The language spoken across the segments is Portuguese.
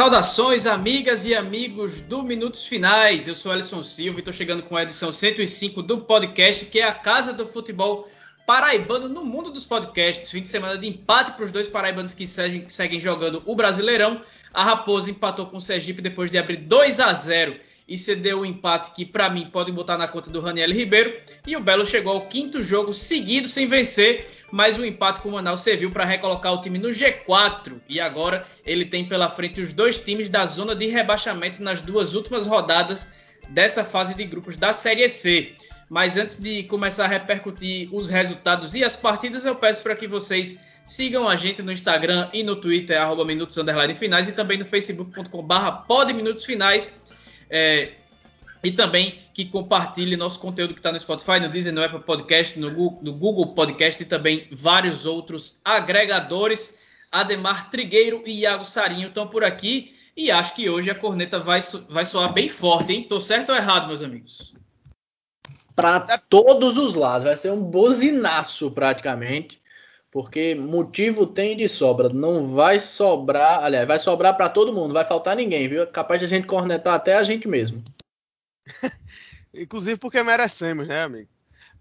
Saudações, amigas e amigos do Minutos Finais. Eu sou Alisson Silva e estou chegando com a edição 105 do podcast, que é a casa do futebol paraibano no mundo dos podcasts. Fim de semana de empate para os dois paraibanos que seguem, jogando o Brasileirão. A Raposa empatou com o Sergipe depois de abrir 2 a 0 e cedeu um empate que, para mim, pode botar na conta do Raniel Ribeiro. E o Belo chegou ao quinto jogo seguido sem vencer, mas o empate com o Manaus serviu para recolocar o time no G4. E agora ele tem pela frente os dois times da zona de rebaixamento nas duas últimas rodadas dessa fase de grupos da Série C. Mas antes de começar a repercutir os resultados e as partidas, eu peço para que vocês sigam a gente no Instagram e no Twitter, arroba Minutos Finais, e também no facebook.com.br podminutosfinais é, e também que compartilhe nosso conteúdo que está no Spotify, no Disney, no Apple Podcast, no Google, no Google Podcast e também vários outros agregadores. Ademar Trigueiro e Iago Sarinho estão por aqui e acho que hoje a corneta vai, vai soar bem forte, hein? Tô certo ou errado, meus amigos? Para todos os lados, vai ser um bozinaço praticamente, porque motivo tem de sobra, não vai sobrar, aliás, vai sobrar para todo mundo, vai faltar ninguém, viu? É capaz de a gente cornetar até a gente mesmo. Inclusive porque merecemos, né, amigo?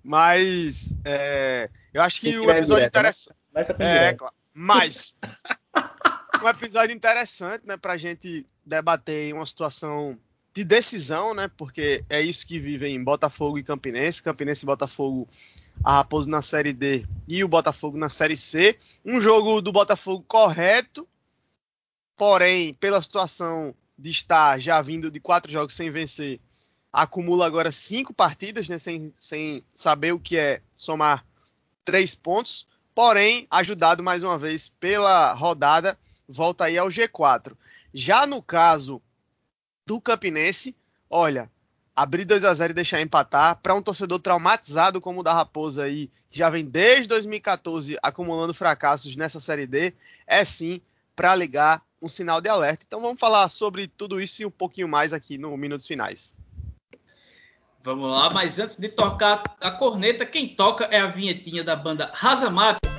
Mas é, eu acho que o episódio interessante. Né? É, claro. Mas um episódio interessante, né, pra gente debater uma situação de decisão, né? Porque é isso que vivem Botafogo e Campinense, Campinense e Botafogo, a Raposo na Série D e o Botafogo na Série C. Um jogo do Botafogo correto, porém, pela situação de estar já vindo de quatro jogos sem vencer, acumula agora cinco partidas, né? Sem, sem saber o que é somar três pontos. Porém, ajudado mais uma vez pela rodada, volta aí ao G4. Já no caso do Campinense, olha, abrir 2 a 0 e deixar empatar para um torcedor traumatizado como o da Raposa aí, que já vem desde 2014 acumulando fracassos nessa série D, é sim para ligar um sinal de alerta. Então vamos falar sobre tudo isso e um pouquinho mais aqui no Minutos Finais. Vamos lá, mas antes de tocar a corneta, quem toca é a vinhetinha da banda Razamata.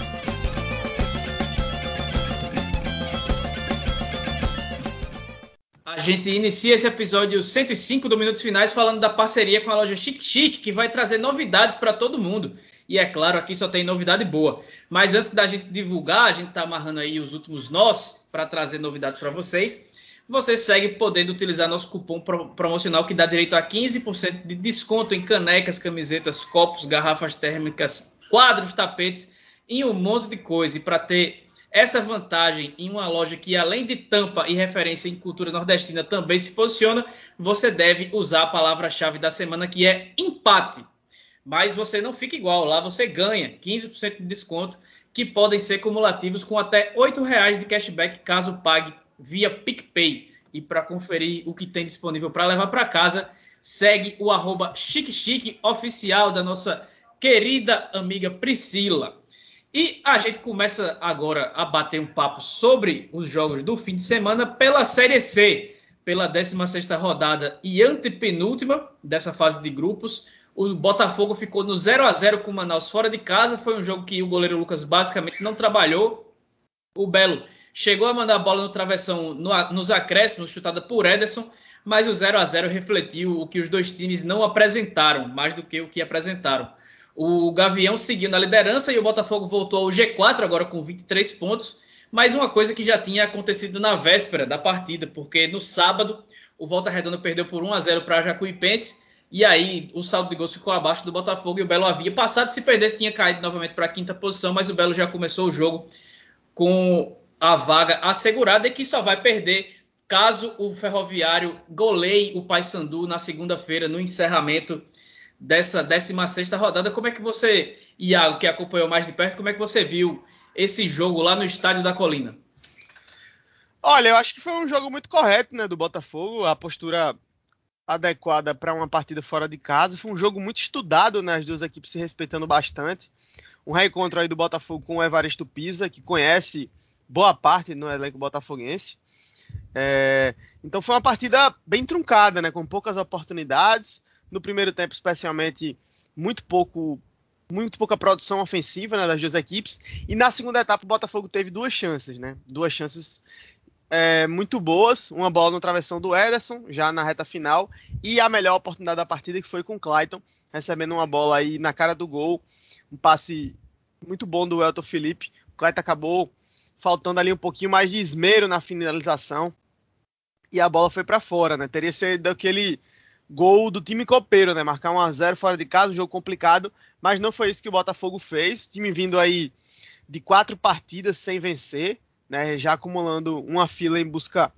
A gente inicia esse episódio 105 do Minutos Finais falando da parceria com a loja Chic Chic, que vai trazer novidades para todo mundo. E é claro, aqui só tem novidade boa. Mas antes da gente divulgar, a gente está amarrando aí os últimos nós para trazer novidades para vocês. Você segue podendo utilizar nosso cupom promocional que dá direito a 15% de desconto em canecas, camisetas, copos, garrafas térmicas, quadros, tapetes e um monte de coisa. E para ter essa vantagem em uma loja que, além de tampa e referência em cultura nordestina, também se posiciona, você deve usar a palavra-chave da semana que é empate. Mas você não fica igual, lá você ganha 15% de desconto, que podem ser cumulativos com até R$ reais de cashback caso pague via PicPay. E para conferir o que tem disponível para levar para casa, segue o arroba chique oficial da nossa querida amiga Priscila. E a gente começa agora a bater um papo sobre os jogos do fim de semana pela Série C, pela 16ª rodada e antepenúltima dessa fase de grupos. O Botafogo ficou no 0 a 0 com o Manaus fora de casa. Foi um jogo que o goleiro Lucas basicamente não trabalhou. O Belo chegou a mandar a bola no travessão no, nos acréscimos, chutada por Ederson, mas o 0 a 0 refletiu o que os dois times não apresentaram, mais do que o que apresentaram. O Gavião seguiu na liderança e o Botafogo voltou ao G4 agora com 23 pontos. Mas uma coisa que já tinha acontecido na véspera da partida, porque no sábado o Volta Redonda perdeu por 1 a 0 para Jacuipense e aí o saldo de gols ficou abaixo do Botafogo e o Belo havia passado. Se perdesse, tinha caído novamente para a quinta posição, mas o Belo já começou o jogo com a vaga assegurada e que só vai perder caso o Ferroviário goleie o Paysandu na segunda-feira no encerramento dessa 16 rodada. Como é que você, Iago, que acompanhou mais de perto, como é que você viu esse jogo lá no Estádio da Colina? Olha, eu acho que foi um jogo muito correto, né, do Botafogo. A postura adequada para uma partida fora de casa. Foi um jogo muito estudado, né? As duas equipes se respeitando bastante. Um reencontro aí do Botafogo com o Evaristo Pisa, que conhece boa parte no elenco botafoguense. É, então foi uma partida bem truncada, né? Com poucas oportunidades. No primeiro tempo, especialmente, muito pouco muito pouca produção ofensiva né, das duas equipes. E na segunda etapa, o Botafogo teve duas chances, né? Duas chances é, muito boas. Uma bola no travessão do Ederson, já na reta final. E a melhor oportunidade da partida, que foi com o Clayton, recebendo uma bola aí na cara do gol. Um passe muito bom do Elton Felipe. O Clayton acabou faltando ali um pouquinho mais de esmero na finalização. E a bola foi para fora, né? Teria sido aquele gol do time copeiro, né? Marcar 1 a 0 fora de casa, um jogo complicado, mas não foi isso que o Botafogo fez. O time vindo aí de quatro partidas sem vencer, né? Já acumulando uma fila em busca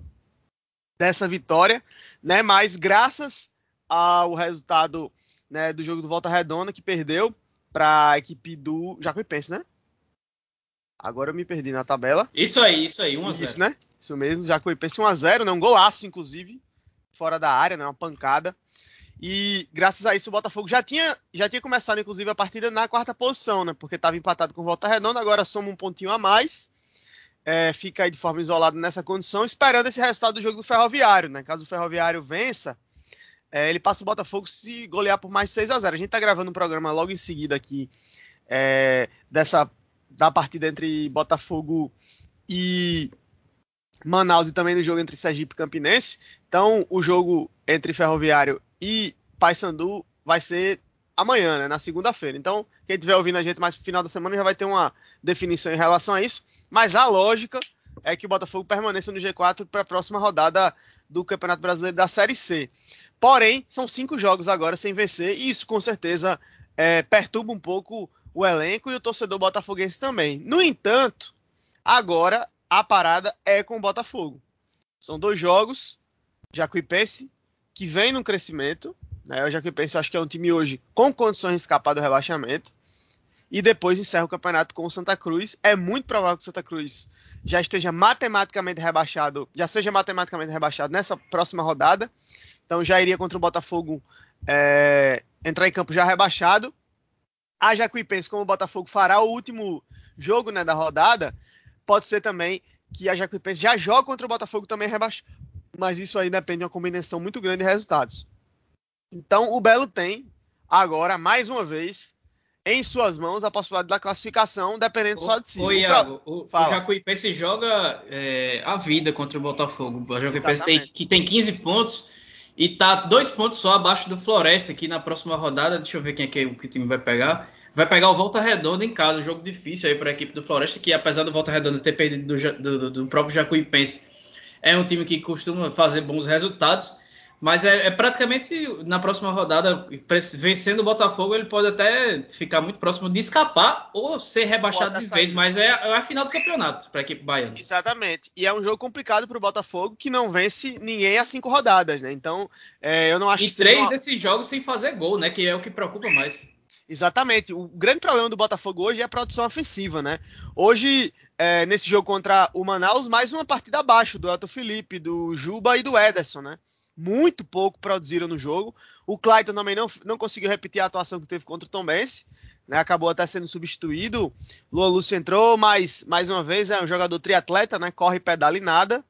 dessa vitória, né? Mas graças ao resultado né, do jogo do Volta Redonda que perdeu para a equipe do Jacuipense, né? Agora eu me perdi na tabela. Isso aí, isso aí, 1 a 0. Isso, né? Isso mesmo, Jacuipense 1 a 0, né? Um golaço inclusive fora da área, né? Uma pancada. E graças a isso o Botafogo já tinha, já tinha começado, inclusive, a partida na quarta posição, né? Porque estava empatado com Volta Redonda, agora soma um pontinho a mais. É, fica aí de forma isolada nessa condição, esperando esse resultado do jogo do Ferroviário, né? Caso o Ferroviário vença, é, ele passa o Botafogo se golear por mais 6 a 0 A gente está gravando um programa logo em seguida aqui é, dessa da partida entre Botafogo e Manaus e também do jogo entre Sergipe e Campinense. Então, o jogo entre Ferroviário e Paysandu vai ser amanhã, né, na segunda-feira. Então, quem estiver ouvindo a gente mais pro final da semana já vai ter uma definição em relação a isso. Mas a lógica é que o Botafogo permaneça no G4 para a próxima rodada do Campeonato Brasileiro da Série C. Porém, são cinco jogos agora sem vencer, e isso com certeza é, perturba um pouco o elenco e o torcedor botafoguense também. No entanto, agora a parada é com o Botafogo. São dois jogos, Jacuipense, que vem num crescimento, né? O Jacuipense acho que é um time hoje com condições de escapar do rebaixamento, e depois encerra o campeonato com o Santa Cruz. É muito provável que o Santa Cruz já esteja matematicamente rebaixado, já seja matematicamente rebaixado nessa próxima rodada. Então já iria contra o Botafogo é, entrar em campo já rebaixado. A Jacuipense, como o Botafogo fará o último jogo né, da rodada, pode ser também que a Jacuipense já joga contra o Botafogo também rebaixado. Mas isso aí depende de uma combinação muito grande de resultados. Então o Belo tem agora, mais uma vez, em suas mãos a possibilidade da classificação, dependendo o, só de si. Ô, Iago, o, o, Jacuipense joga é, a vida contra o Botafogo. O Jacuipense tem, que tem 15 pontos e tá dois pontos só abaixo do Floresta aqui na próxima rodada. Deixa eu ver quem é que, que o time vai pegar. Vai pegar o Volta Redonda em casa, um jogo difícil aí para a equipe do Floresta, que apesar do Volta Redonda ter perdido do, do, do próprio Jacuipense, é um time que costuma fazer bons resultados. Mas é, é, praticamente na próxima rodada, vencendo o Botafogo, ele pode até ficar muito próximo de escapar ou ser rebaixado de vez. Mas é, é, a final do campeonato para a equipe baiana. Exatamente. E é um jogo complicado para o Botafogo que não vence ninguém há cinco rodadas, né? Então, é, eu não acho e que. E três desses jogos sem fazer gol, né? Que é o que preocupa mais. Exatamente. O grande problema do Botafogo hoje é a produção ofensiva, né? Hoje, é, nesse jogo contra o Manaus, mais uma partida abaixo do Elton Felipe, do Juba e do Ederson, né? Muito pouco produziram no jogo. O Clayton também não, não conseguiu repetir a atuação que teve contra o Tom Benz, né? Acabou até sendo substituído. Luan Lúcio entrou, mas mais uma vez é um jogador triatleta, né? Corre, pedala e nada.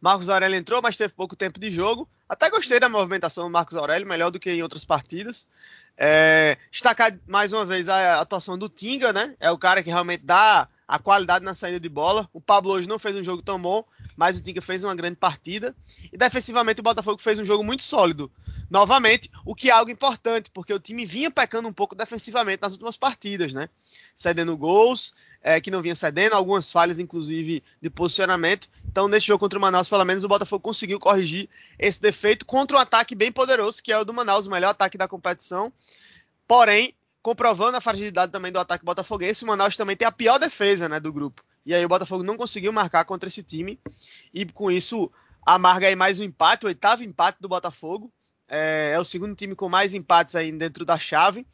Marcos Aurélio entrou, mas teve pouco tempo de jogo. Até gostei da movimentação do Marcos Aurélio, melhor do que em outras partidas. É, destacar mais uma vez a atuação do Tinga, né? É o cara que realmente dá a qualidade na saída de bola. O Pablo hoje não fez um jogo tão bom, mas o Tinga fez uma grande partida. E defensivamente o Botafogo fez um jogo muito sólido. Novamente, o que é algo importante, porque o time vinha pecando um pouco defensivamente nas últimas partidas, né? Cedendo gols, é, que não vinha cedendo, algumas falhas, inclusive, de posicionamento. Então, nesse jogo contra o Manaus, pelo menos, o Botafogo conseguiu corrigir esse defeito contra um ataque bem poderoso, que é o do Manaus, o melhor ataque da competição. Porém, comprovando a fragilidade também do ataque botafoguense, o Manaus também tem a pior defesa né, do grupo. E aí o Botafogo não conseguiu marcar contra esse time. E com isso, amarga aí mais um empate, o oitavo empate do Botafogo. É, é o segundo time com mais empates aí dentro da chave.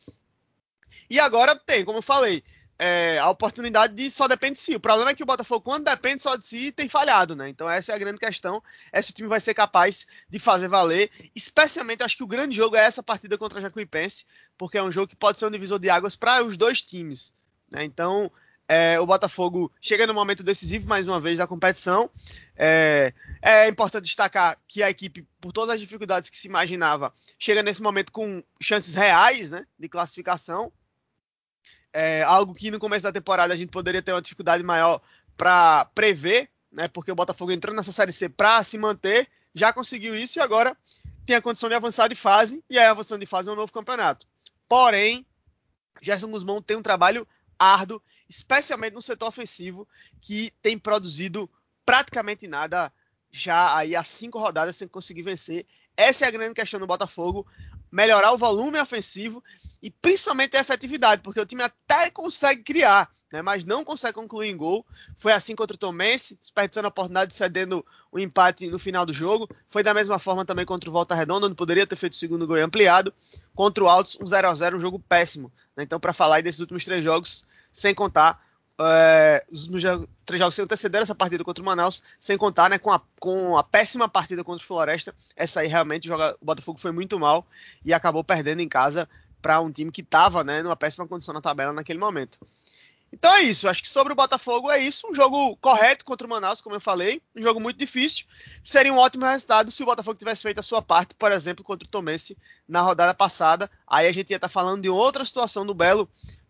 E agora tem, como eu falei, é, a oportunidade de só depende de si. O problema é que o Botafogo, quando depende só de si, tem falhado, né? Então essa é a grande questão. É se o time vai ser capaz de fazer valer. Especialmente, acho que o grande jogo é essa partida contra a Jacuipense, porque é um jogo que pode ser um divisor de águas para os dois times. Né? Então, é, o Botafogo chega no momento decisivo, mais uma vez, da competição. É, é, importante destacar que a equipe, por todas as dificuldades que se imaginava, chega nesse momento com chances reais né, de classificação. É, algo que no começo da temporada a gente poderia ter uma dificuldade maior para prever, né, porque o Botafogo entrou nessa Série C para se manter, já conseguiu isso e agora tem a condição de avançar de fase, e aí avançando de fase é um novo campeonato. Porém, Gerson Guzmão tem um trabalho árduo especialmente no setor ofensivo, que tem produzido praticamente nada já aí há cinco rodadas sem conseguir vencer. Essa é a grande questão do Botafogo. Melhorar o volume ofensivo e principalmente a efetividade, porque o time até consegue criar, né, mas não consegue concluir em gol. Foi assim contra o Tomense, desperdiçando a oportunidade de cedendo o empate no final do jogo. Foi da mesma forma também contra o Volta Redonda, onde poderia ter feito o segundo gol ampliado. Contra o Altos, um 0 a 0 um jogo péssimo. Né? Então, para falar desses últimos três jogos, sem contar é, os três jogos que antecederam essa partida contra o Manaus, sem contar né, com, a, com a péssima partida contra o Floresta. Essa aí realmente joga, o Botafogo foi muito mal e acabou perdendo em casa para um time que estava né, numa péssima condição na tabela naquele momento. Então é isso, acho que sobre o Botafogo é isso. Um jogo correto contra o Manaus, como eu falei, um jogo muito difícil. Seria um ótimo resultado se o Botafogo tivesse feito a sua parte, por exemplo, contra o Tomense na rodada passada. Aí a gente ia estar tá falando de outra situação do Belo,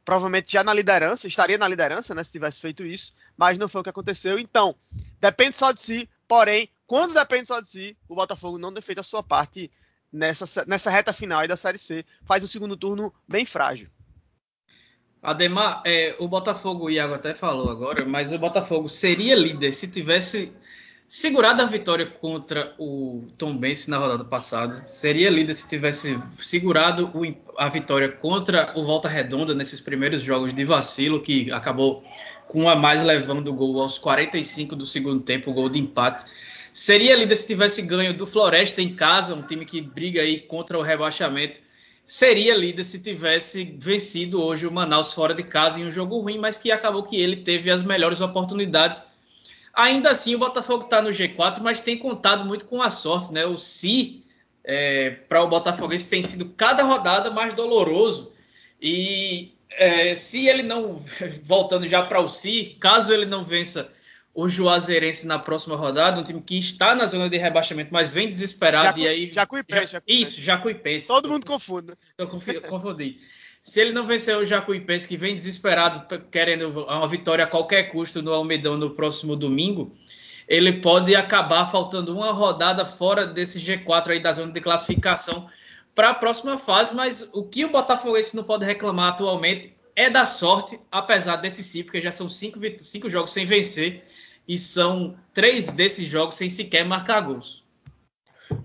provavelmente já na liderança, estaria na liderança, né, se tivesse feito isso, mas não foi o que aconteceu. Então, depende só de si, porém, quando depende só de si, o Botafogo não tem feito a sua parte nessa, nessa reta final da Série C, faz o segundo turno bem frágil. Ademar, é, o Botafogo, o Iago até falou agora, mas o Botafogo seria líder se tivesse segurado a vitória contra o Tom Benz na rodada passada. Seria líder se tivesse segurado o, a vitória contra o Volta Redonda nesses primeiros jogos de vacilo, que acabou com a mais levando o gol aos 45 do segundo tempo, o gol de empate. Seria líder se tivesse ganho do Floresta em casa, um time que briga aí contra o rebaixamento. Seria líder se tivesse vencido hoje o Manaus fora de casa em um jogo ruim, mas que acabou que ele teve as melhores oportunidades Ainda assim, o Botafogo está no G4, mas tem contado muito com a sorte, né? O Si, é, para o Botafoguense, tem sido cada rodada mais doloroso. E é, se ele não, voltando já para o Si, caso ele não vença o Juazeirense na próxima rodada, um time que está na zona de rebaixamento, mas vem desesperado. Jacu, e aí, Jacuipense, já, Isso, Jacuipense. Todo mundo confunde. Eu confundi. Se ele não vencer o Jacuipense, que vem desesperado, querendo uma vitória a qualquer custo no Almedão no próximo domingo, ele pode acabar faltando uma rodada fora desse G4 aí da zona de classificação para a próxima fase. Mas o que o Botafoguense não pode reclamar atualmente é da sorte, apesar desse sim, porque já são cinco, cinco jogos sem vencer e são três desses jogos sem sequer marcar gols.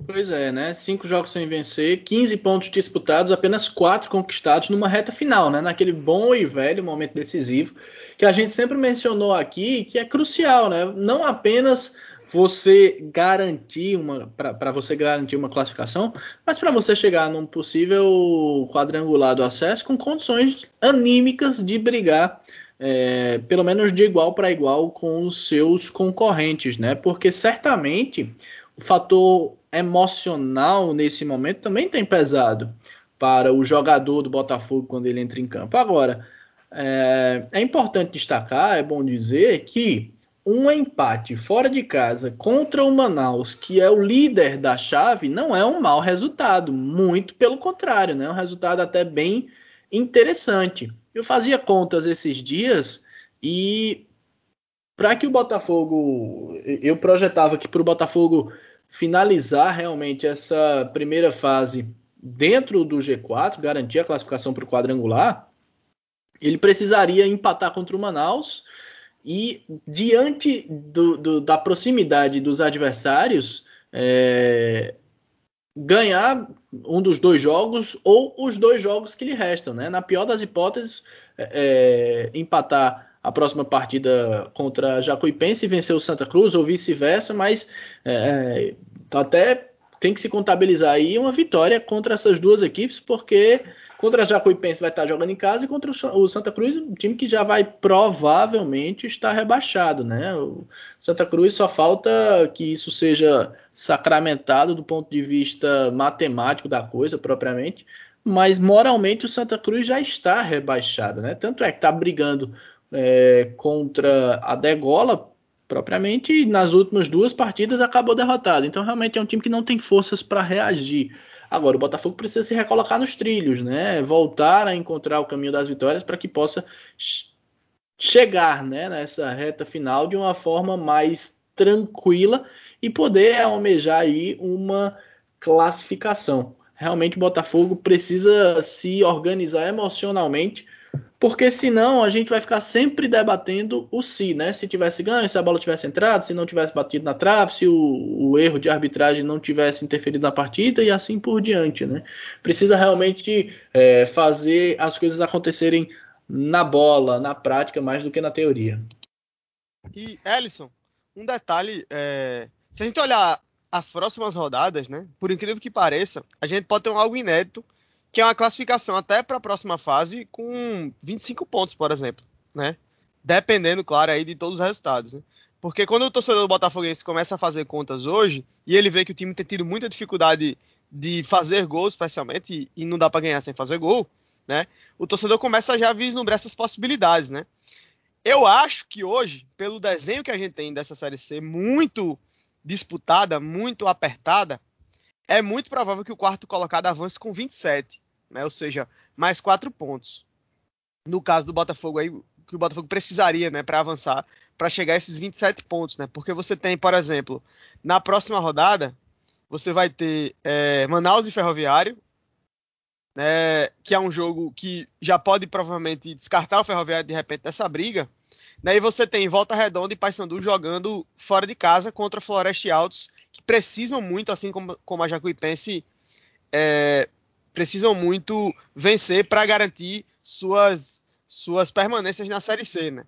Pois é, né? Cinco jogos sem vencer, 15 pontos disputados, apenas quatro conquistados numa reta final, né? Naquele bom e velho momento decisivo que a gente sempre mencionou aqui, que é crucial, né? Não apenas você garantir uma para você garantir uma classificação, mas para você chegar num possível quadrangular do acesso com condições anímicas de brigar é, pelo menos de igual para igual com os seus concorrentes, né? Porque certamente o fator emocional nesse momento também tem pesado para o jogador do Botafogo quando ele entra em campo. Agora, é, é importante destacar, é bom dizer que um empate fora de casa contra o Manaus, que é o líder da chave, não é um mau resultado. Muito pelo contrário, né? É um resultado até bem interessante. Eu fazia contas esses dias e para que o Botafogo, eu projetava que para o Botafogo finalizar realmente essa primeira fase dentro do G4, garantir a classificação para o quadrangular, ele precisaria empatar contra o Manaus e diante do, do, da proximidade dos adversários, é, ganhar um dos dois jogos ou os dois jogos que lhe restam. Né? Na pior das hipóteses, é, é empatar a próxima partida contra Jacuipense e vencer o Santa Cruz, ou vice-versa, mas é, é, até tem que se contabilizar aí uma vitória contra essas duas equipes, porque Contra a Jacuipense vai estar jogando em casa e contra o Santa Cruz, um time que já vai provavelmente estar rebaixado, né? O Santa Cruz só falta que isso seja sacramentado do ponto de vista matemático da coisa, propriamente, mas moralmente o Santa Cruz já está rebaixado, né? Tanto é que está brigando é, contra a Degola propriamente e nas últimas duas partidas acabou derrotado. Então realmente é um time que não tem forças para reagir. Agora o Botafogo precisa se recolocar nos trilhos, né? Voltar a encontrar o caminho das vitórias para que possa chegar, né, nessa reta final de uma forma mais tranquila e poder almejar aí uma classificação. Realmente o Botafogo precisa se organizar emocionalmente porque senão a gente vai ficar sempre debatendo o se, né? Se tivesse ganho, se a bola tivesse entrado, se não tivesse batido na trave, se o, o, erro de arbitragem não tivesse interferido na partida e assim por diante, né? Precisa realmente é, fazer as coisas acontecerem na bola, na prática, mais do que na teoria. E, Ellison, um detalhe, é, se a gente olhar as próximas rodadas, né? Por incrível que pareça, a gente pode ter algo inédito que é uma classificação até para a próxima fase com 25 pontos, por exemplo, né? Dependendo, claro, aí de todos os resultados, né? Porque quando o torcedor do Botafoguense começa a fazer contas hoje e ele vê que o time tem tido muita dificuldade de fazer gol, especialmente, e não dá para ganhar sem fazer gol, né? O torcedor começa já a vislumbrar essas possibilidades, né? Eu acho que hoje, pelo desenho que a gente tem dessa Série C, muito disputada, muito apertada, é muito provável que o quarto colocado avance com 27 né? Ou seja, mais quatro pontos. No caso do Botafogo aí, que o Botafogo precisaria, né, para avançar, para chegar a esses 27 pontos, né? Porque você tem, por exemplo, na próxima rodada, você vai ter é, Manaus e Ferroviário, né, que é um jogo que já pode provavelmente descartar o Ferroviário de repente dessa briga. Daí você tem Volta Redonda e Paysandu jogando fora de casa contra Floresta e Altos, que precisam muito, assim como, como a Jacuipense, é, precisam muito vencer para garantir suas, suas permanências na Série C, né?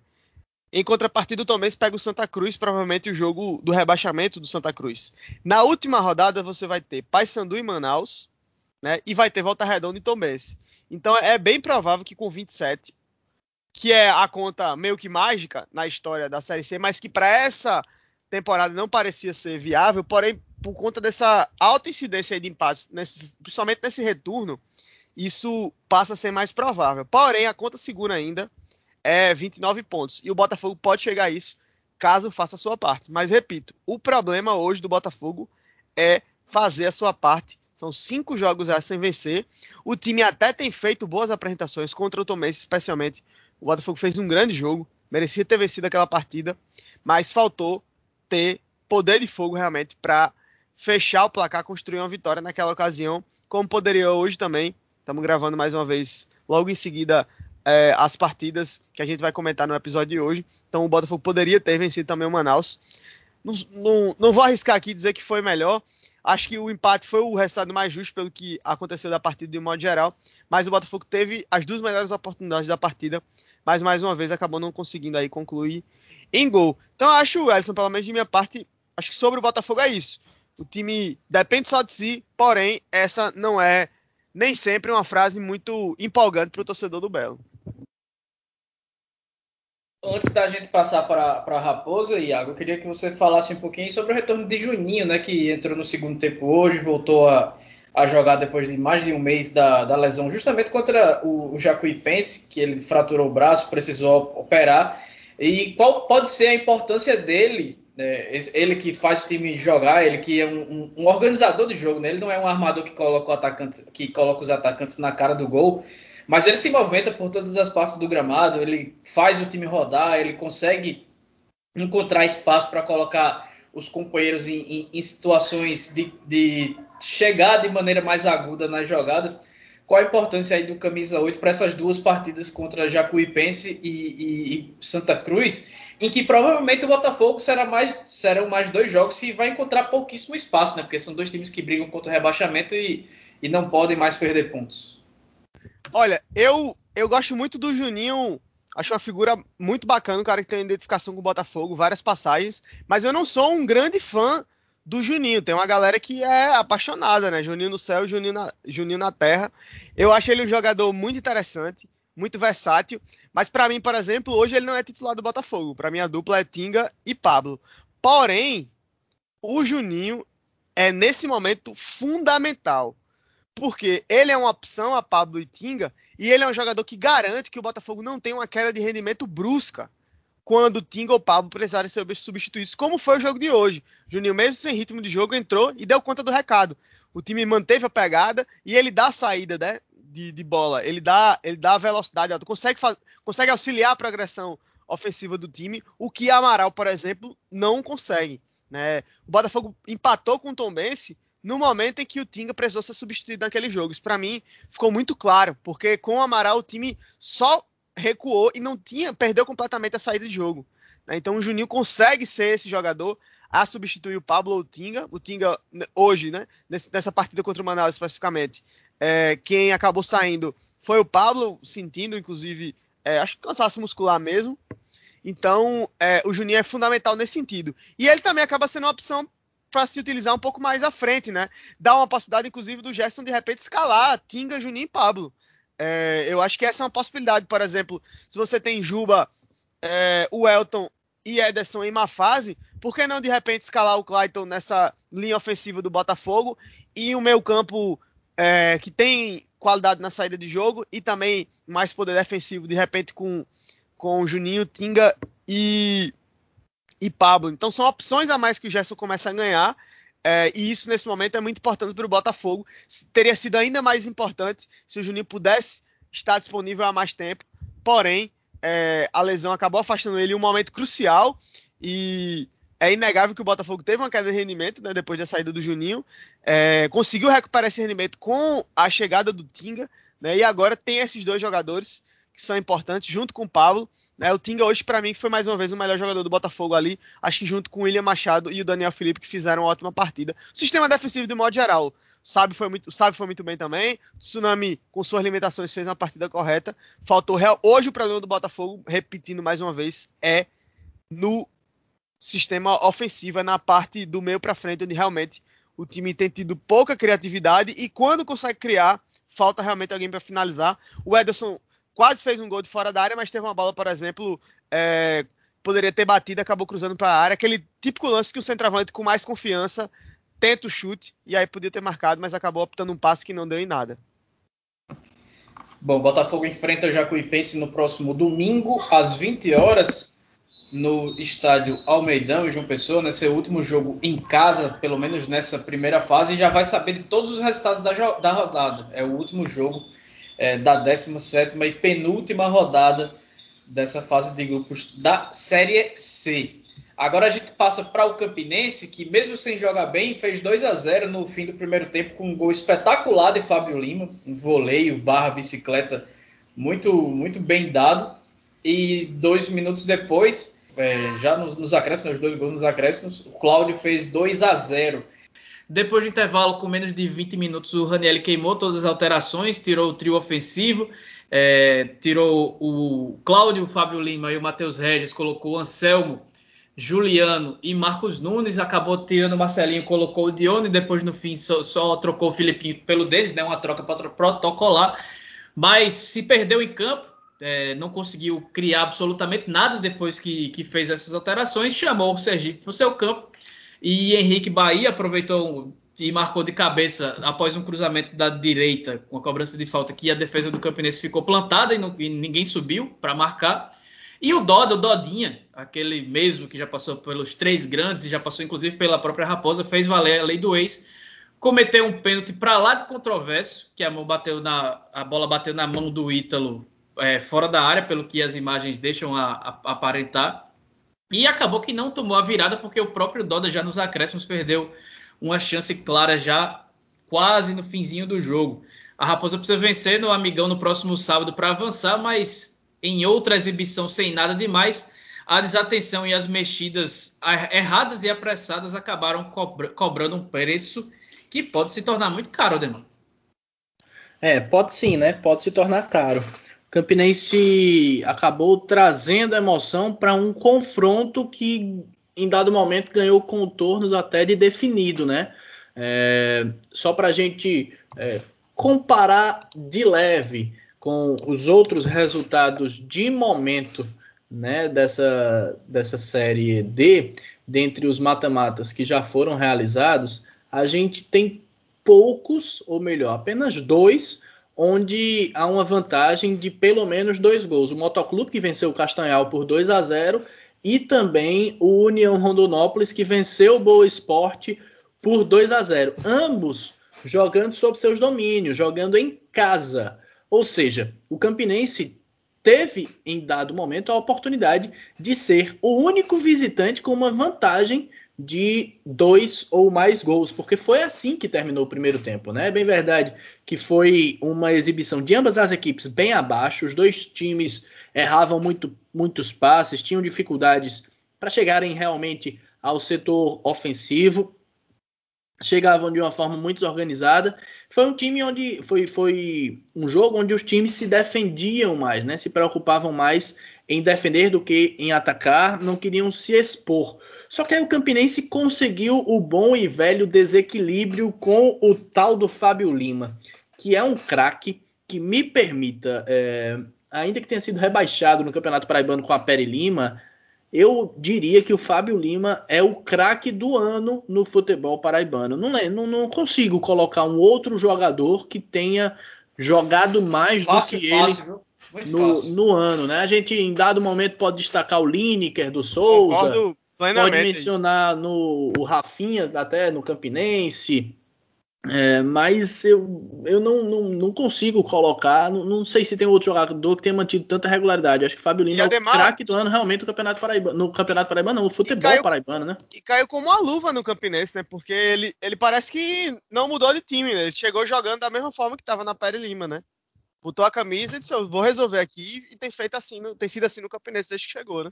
Em contrapartida, o Tomense pega o Santa Cruz, provavelmente o jogo do rebaixamento do Santa Cruz. Na última rodada, você vai ter Paysandu e Manaus, né? E vai ter Volta Redonda e Tomense. Então é bem provável que com 27, que é a conta meio que mágica na história da Série C, mas que para essa temporada não parecia ser viável, porém por conta dessa alta incidência de empates, nesse, principalmente nesse retorno, isso passa a ser mais provável. Porém, a conta segura ainda é 29 pontos. E o Botafogo pode chegar a isso caso faça a sua parte. Mas, repito, o problema hoje do Botafogo é fazer a sua parte. São cinco jogos já sem vencer. O time até tem feito boas apresentações contra o Tomense, especialmente. O Botafogo fez um grande jogo, merecia ter vencido aquela partida, mas faltou ter poder de fogo realmente para fechar o placar, construir uma vitória naquela ocasião, como poderia hoje também. Estamos gravando mais uma vez, logo em seguida, é, as partidas que a gente vai comentar no episódio de hoje. Então o Botafogo poderia ter vencido também o Manaus. Não, não, não vou arriscar aqui dizer que foi melhor. Acho que o empate foi o resultado mais justo pelo que aconteceu da partida de um modo geral. Mas o Botafogo teve as duas melhores oportunidades da partida, mas mais uma vez acabou não conseguindo aí concluir em gol. Então acho, Ellison, pelo menos de minha parte, acho que sobre o Botafogo é isso. O time depende só de si, porém, essa não é nem sempre uma frase muito empolgante para o torcedor do Belo. Antes da gente passar para a Raposa, Iago, eu queria que você falasse um pouquinho sobre o retorno de Juninho, né, que entrou no segundo tempo hoje, voltou a, a jogar depois de mais de um mês da, da lesão, justamente contra o, o Jacuipense, que ele fraturou o braço, precisou operar. E qual pode ser a importância dele é, ele que faz o time jogar, ele que é um, um, organizador do jogo, né? ele não é um armador que coloca, atacante, que coloca os atacantes na cara do gol, mas ele se movimenta por todas as partes do gramado, ele faz o time rodar, ele consegue encontrar espaço para colocar os companheiros em, em, em situações de, de, chegar de maneira mais aguda nas jogadas. Qual a importância aí do camisa 8 para essas duas partidas contra Jacuipense e, e, e Santa Cruz? Em que provavelmente o Botafogo será mais, serão mais dois jogos e vai encontrar pouquíssimo espaço, né? Porque são dois times que brigam contra o rebaixamento e, e não podem mais perder pontos. Olha, eu, eu gosto muito do Juninho, acho uma figura muito bacana, um cara que tem identificação com o Botafogo, várias passagens, mas eu não sou um grande fã do Juninho. Tem uma galera que é apaixonada, né? Juninho no céu, Juninho na, Juninho na terra. Eu acho ele um jogador muito interessante, muito versátil. Mas para mim, por exemplo, hoje ele não é titular do Botafogo. Para mim a dupla é Tinga e Pablo. Porém, o Juninho é nesse momento fundamental. Porque ele é uma opção a Pablo e Tinga, e ele é um jogador que garante que o Botafogo não tem uma queda de rendimento brusca quando Tinga ou Pablo precisarem ser substituídos, como foi o jogo de hoje. Juninho, mesmo sem ritmo de jogo, entrou e deu conta do recado. O time manteve a pegada e ele dá a saída né, de, de bola, ele dá, ele dá velocidade alta, consegue, consegue auxiliar a progressão ofensiva do time, o que Amaral, por exemplo, não consegue. Né? O Botafogo empatou com o Tom Bense no momento em que o Tinga precisou ser substituído naquele jogo. Isso para mim ficou muito claro, porque com o Amaral o time só recuou e não tinha, perdeu completamente a saída de jogo. Né? Então o Juninho consegue ser esse jogador a substituir o Pablo ou o Tinga. O Tinga, hoje, né, nessa partida contra o Manaus especificamente, é, quem acabou saindo foi o Pablo, sentindo, inclusive, é, acho que cansaço muscular mesmo. Então, é, o Juninho é fundamental nesse sentido. E ele também acaba sendo uma opção para se utilizar um pouco mais à frente, né? Dá uma possibilidade, inclusive, do Gerson de repente escalar Tinga, Juninho e Pablo. É, eu acho que essa é uma possibilidade. Por exemplo, se você tem Juba, é, o Elton e Ederson em má fase, por que não de repente escalar o Clayton nessa linha ofensiva do Botafogo e o meio campo é, que tem qualidade na saída de jogo e também mais poder defensivo, de repente com, com Juninho, Tinga e, e Pablo. Então são opções a mais que o Gerson começa a ganhar é, e isso, nesse momento, é muito importante para o Botafogo. Teria sido ainda mais importante se o Juninho pudesse estar disponível há mais tempo. Porém, é, a lesão acabou afastando ele em um momento crucial. E é inegável que o Botafogo teve uma queda de rendimento né, depois da saída do Juninho. É, conseguiu recuperar esse rendimento com a chegada do Tinga. Né, e agora tem esses dois jogadores que são importantes, junto com o Pablo. Né? O Tinga hoje, para mim, foi mais uma vez o melhor jogador do Botafogo ali. Acho que junto com o William Machado e o Daniel Felipe, que fizeram uma ótima partida. Sistema defensivo, de modo geral, Sabe foi muito, Sabe foi muito bem também. Tsunami, com suas limitações, fez uma partida correta. Faltou real. Hoje o problema do Botafogo, repetindo mais uma vez, é no sistema ofensivo, é na parte do meio para frente, onde realmente o time tem tido pouca criatividade e quando consegue criar, falta realmente alguém para finalizar. O Ederson quase fez um gol de fora da área, mas teve uma bola, por exemplo, é, poderia ter batido, acabou cruzando para a área. Aquele típico lance que o centroavante com mais confiança tenta o chute e aí podia ter marcado, mas acabou optando um passe que não deu em nada. Bom, Botafogo enfrenta o Jacuipense no próximo domingo, às 20 horas, no estádio Almeidão, João Pessoa, né? último jogo em casa, pelo menos nessa primeira fase, e já vai saber de todos os resultados da, da rodada. É o último jogo é, da 17 e penúltima rodada dessa fase de grupos da Série C. Agora a gente passa para o Campinense, que mesmo sem jogar bem, fez 2 a 0 no fim do primeiro tempo com um gol espetacular de Fábio Lima, um voleio barra bicicleta muito, muito bem dado. E dois minutos depois, é, já nos, nos acréscimos, os dois gols nos acréscimos, o Cláudio fez 2 a 0 depois do intervalo, com menos de 20 minutos, o Raniel queimou todas as alterações, tirou o trio ofensivo, é, tirou o Cláudio, o Fábio Lima e o Matheus Regis, colocou o Anselmo, Juliano e Marcos Nunes, acabou tirando o Marcelinho, colocou o Dione, depois no fim só, só trocou o Filipinho pelo deles, né, uma troca protocolar, mas se perdeu em campo, é, não conseguiu criar absolutamente nada depois que, que fez essas alterações, chamou o Sergipe para o seu campo, e Henrique Bahia aproveitou e marcou de cabeça após um cruzamento da direita com a cobrança de falta que a defesa do Campinense ficou plantada e, não, e ninguém subiu para marcar. E o Doda, o Dodinha, aquele mesmo que já passou pelos três grandes e já passou inclusive pela própria Raposa, fez valer a lei do ex, cometeu um pênalti para lá de controverso, que a mão bateu na a bola bateu na mão do Ítalo é, fora da área, pelo que as imagens deixam a, a, aparentar. E acabou que não tomou a virada porque o próprio Doda já nos acréscimos perdeu uma chance clara já quase no finzinho do jogo. A Raposa precisa vencer no Amigão no próximo sábado para avançar, mas em outra exibição sem nada demais, a desatenção e as mexidas erradas e apressadas acabaram cobra cobrando um preço que pode se tornar muito caro, Demar. É, pode sim, né? Pode se tornar caro. Campinense acabou trazendo emoção para um confronto que em dado momento ganhou contornos até de definido, né? É, só para a gente é, comparar de leve com os outros resultados de momento né, dessa, dessa série D, dentre os mata-matas que já foram realizados, a gente tem poucos, ou melhor, apenas dois, onde há uma vantagem de pelo menos dois gols. O Motoclube, que venceu o Castanhal por 2 a 0 e também o União Rondonópolis, que venceu o Boa Esporte por 2 a 0 Ambos jogando sob seus domínios, jogando em casa. Ou seja, o Campinense teve, em dado momento, a oportunidade de ser o único visitante com uma vantagem de dois ou mais gols, porque foi assim que terminou o primeiro tempo, né? É bem verdade que foi uma exibição de ambas as equipes bem abaixo, os dois times erravam muito, muitos passes, tinham dificuldades para chegarem realmente ao setor ofensivo, chegavam de uma forma muito desorganizada. Foi um time onde foi, foi um jogo onde os times se defendiam mais, né? Se preocupavam mais em defender do que em atacar, não queriam se expor. Só que aí o Campinense conseguiu o bom e velho desequilíbrio com o tal do Fábio Lima, que é um craque que me permita, é, ainda que tenha sido rebaixado no Campeonato Paraibano com a Peri Lima, eu diria que o Fábio Lima é o craque do ano no futebol paraibano. Não, é, não, não, consigo colocar um outro jogador que tenha jogado mais fácil, do que fácil, ele no, no, ano, né? A gente em dado momento pode destacar o Lineker do Souza. Concordo Pode mencionar no, o Rafinha, até no Campinense. É, mas eu, eu não, não, não consigo colocar. Não, não, sei se tem outro jogador que tenha mantido tanta regularidade. Acho que Fábio Lima é o craque do ano realmente no Campeonato Paraibano. No Campeonato Paraibano, não, o futebol caiu, paraibano, né? E caiu como uma luva no Campinense, né? Porque ele, ele parece que não mudou de time, né? Ele chegou jogando da mesma forma que estava na Pere Lima, né? Botou a camisa e disse: Eu vou resolver aqui. E tem feito assim, tem sido assim no Campinense desde que chegou, né?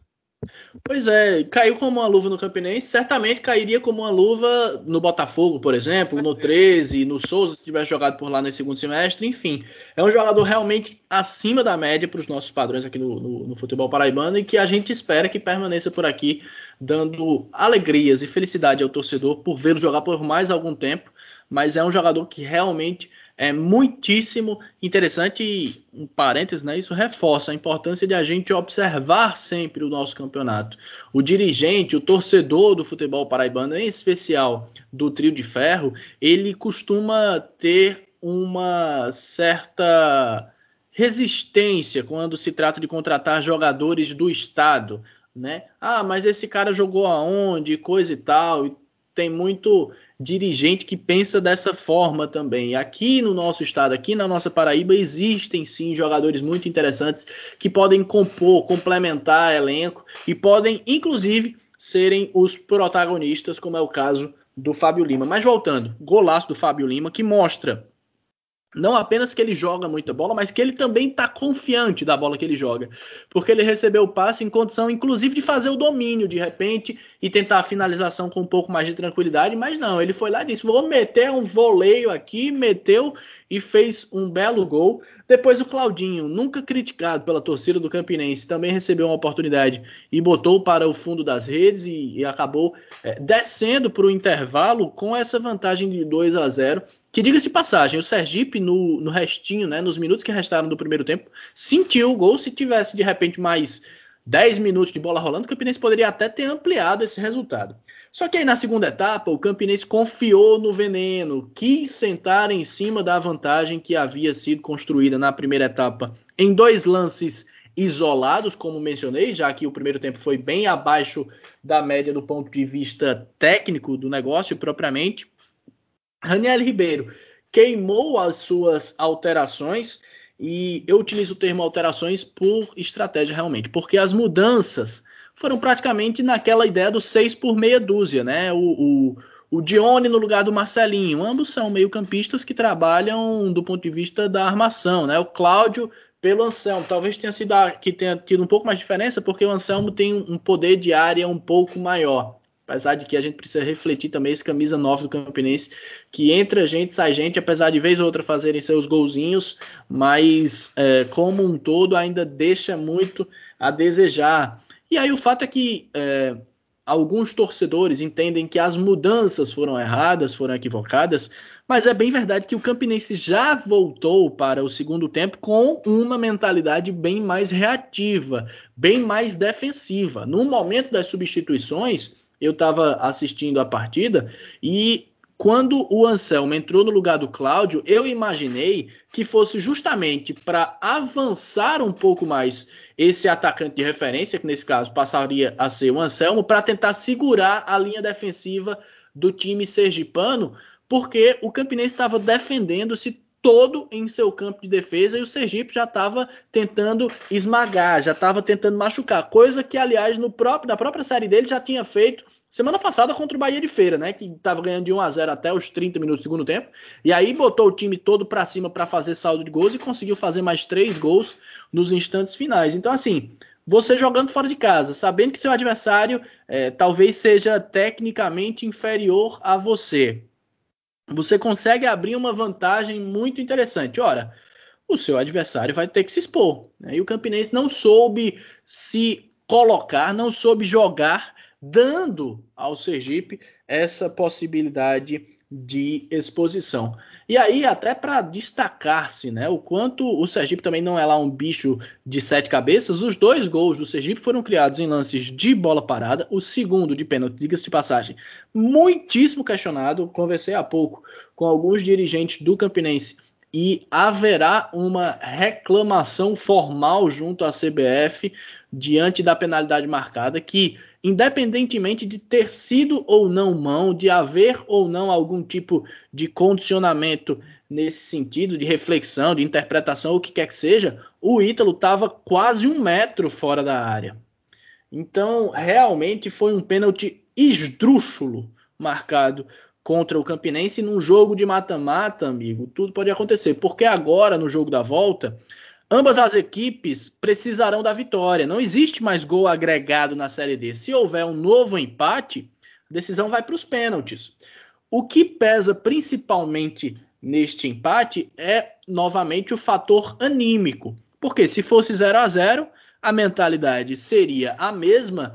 Pois é, caiu como uma luva no Campinense, certamente cairia como uma luva no Botafogo, por exemplo, no 13, no Souza, se tivesse jogado por lá nesse segundo semestre, enfim. É um jogador realmente acima da média para os nossos padrões aqui no, no, no, futebol paraibano e que a gente espera que permaneça por aqui, dando alegrias e felicidade ao torcedor por vê-lo jogar por mais algum tempo, mas é um jogador que realmente é muitíssimo interessante e, um parênteses, né, isso reforça a importância de a gente observar sempre o nosso campeonato. O dirigente, o torcedor do futebol paraibano, em especial do trio de ferro, ele costuma ter uma certa resistência quando se trata de contratar jogadores do estado, né? Ah, mas esse cara jogou aonde, coisa e tal. E tem muito dirigente que pensa dessa forma também. Aqui no nosso estado, aqui na nossa Paraíba, existem sim jogadores muito interessantes que podem compor, complementar elenco e podem, inclusive, serem os protagonistas, como é o caso do Fábio Lima. Mas voltando, golaço do Fábio Lima que mostra não apenas que ele joga muita bola, mas que ele também está confiante da bola que ele joga. Porque ele recebeu o passe em condição, inclusive, de fazer o domínio de repente e tentar a finalização com um pouco mais de tranquilidade. Mas não, ele foi lá e disse: vou meter um voleio aqui, meteu e fez um belo gol. Depois o Claudinho, nunca criticado pela torcida do Campinense, também recebeu uma oportunidade e botou para o fundo das redes e, e acabou é, descendo para o intervalo com essa vantagem de 2 a 0 que diga-se de passagem, o Sergipe, no, no restinho, né, nos minutos que restaram do primeiro tempo, sentiu o gol. Se tivesse de repente mais 10 minutos de bola rolando, o Campinense poderia até ter ampliado esse resultado. Só que aí na segunda etapa, o Campinense confiou no veneno, quis sentar em cima da vantagem que havia sido construída na primeira etapa em dois lances isolados, como mencionei, já que o primeiro tempo foi bem abaixo da média do ponto de vista técnico do negócio propriamente. Raniel Ribeiro queimou as suas alterações e eu utilizo o termo alterações por estratégia realmente, porque as mudanças foram praticamente naquela ideia do seis por meia dúzia, né? O, o, o Dione no lugar do Marcelinho, ambos são meio-campistas que trabalham do ponto de vista da armação, né? O Cláudio pelo Anselmo, talvez tenha sido que tenha tido um pouco mais de diferença, porque o Anselmo tem um poder de área um pouco maior. Apesar de que a gente precisa refletir também esse camisa 9 do Campinense, que entra gente, sai gente, apesar de vez ou outra fazerem seus golzinhos, mas é, como um todo ainda deixa muito a desejar. E aí o fato é que é, alguns torcedores entendem que as mudanças foram erradas, foram equivocadas, mas é bem verdade que o Campinense já voltou para o segundo tempo com uma mentalidade bem mais reativa, bem mais defensiva. No momento das substituições, eu estava assistindo a partida e quando o Anselmo entrou no lugar do Cláudio, eu imaginei que fosse justamente para avançar um pouco mais esse atacante de referência, que nesse caso passaria a ser o Anselmo, para tentar segurar a linha defensiva do time sergipano, porque o Campinense estava defendendo-se todo em seu campo de defesa e o Sergipe já estava tentando esmagar, já estava tentando machucar, coisa que aliás no próprio da própria série dele já tinha feito semana passada contra o Bahia de Feira, né, que estava ganhando de 1 a 0 até os 30 minutos do segundo tempo, e aí botou o time todo para cima para fazer saldo de gols e conseguiu fazer mais três gols nos instantes finais. Então assim, você jogando fora de casa, sabendo que seu adversário é, talvez seja tecnicamente inferior a você, você consegue abrir uma vantagem muito interessante. Ora, o seu adversário vai ter que se expor. Né? E o Campinense não soube se colocar, não soube jogar, dando ao Sergipe essa possibilidade de exposição. E aí, até para destacar-se, né, o quanto o Sergipe também não é lá um bicho de sete cabeças, os dois gols do Sergipe foram criados em lances de bola parada, o segundo de pênalti, diga-se de passagem, muitíssimo questionado. Conversei há pouco com alguns dirigentes do Campinense e haverá uma reclamação formal junto à CBF diante da penalidade marcada que independentemente de ter sido ou não mão, de haver ou não algum tipo de condicionamento nesse sentido, de reflexão, de interpretação, o que quer que seja, o Ítalo estava quase um metro fora da área. Então, realmente foi um pênalti esdrúxulo marcado contra o Campinense num jogo de mata-mata, amigo. Tudo pode acontecer, porque agora, no jogo da volta, Ambas as equipes precisarão da vitória. Não existe mais gol agregado na Série D. Se houver um novo empate, a decisão vai para os pênaltis. O que pesa principalmente neste empate é novamente o fator anímico. Porque se fosse 0 a 0, a mentalidade seria a mesma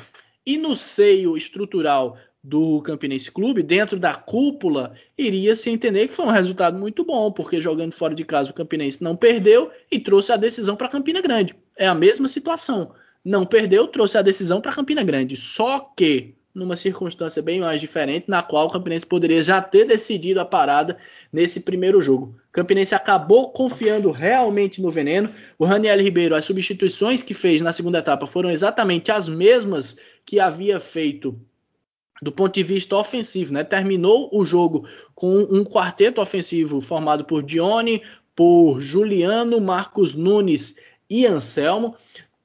e no seio estrutural do Campinense Clube, dentro da cúpula, iria se entender que foi um resultado muito bom, porque jogando fora de casa o Campinense não perdeu e trouxe a decisão para Campina Grande. É a mesma situação. Não perdeu, trouxe a decisão para Campina Grande. Só que numa circunstância bem mais diferente, na qual o Campinense poderia já ter decidido a parada nesse primeiro jogo. O Campinense acabou confiando realmente no veneno. O Raniel Ribeiro, as substituições que fez na segunda etapa foram exatamente as mesmas que havia feito do ponto de vista ofensivo, né? Terminou o jogo com um quarteto ofensivo formado por Dione, por Juliano, Marcos Nunes e Anselmo.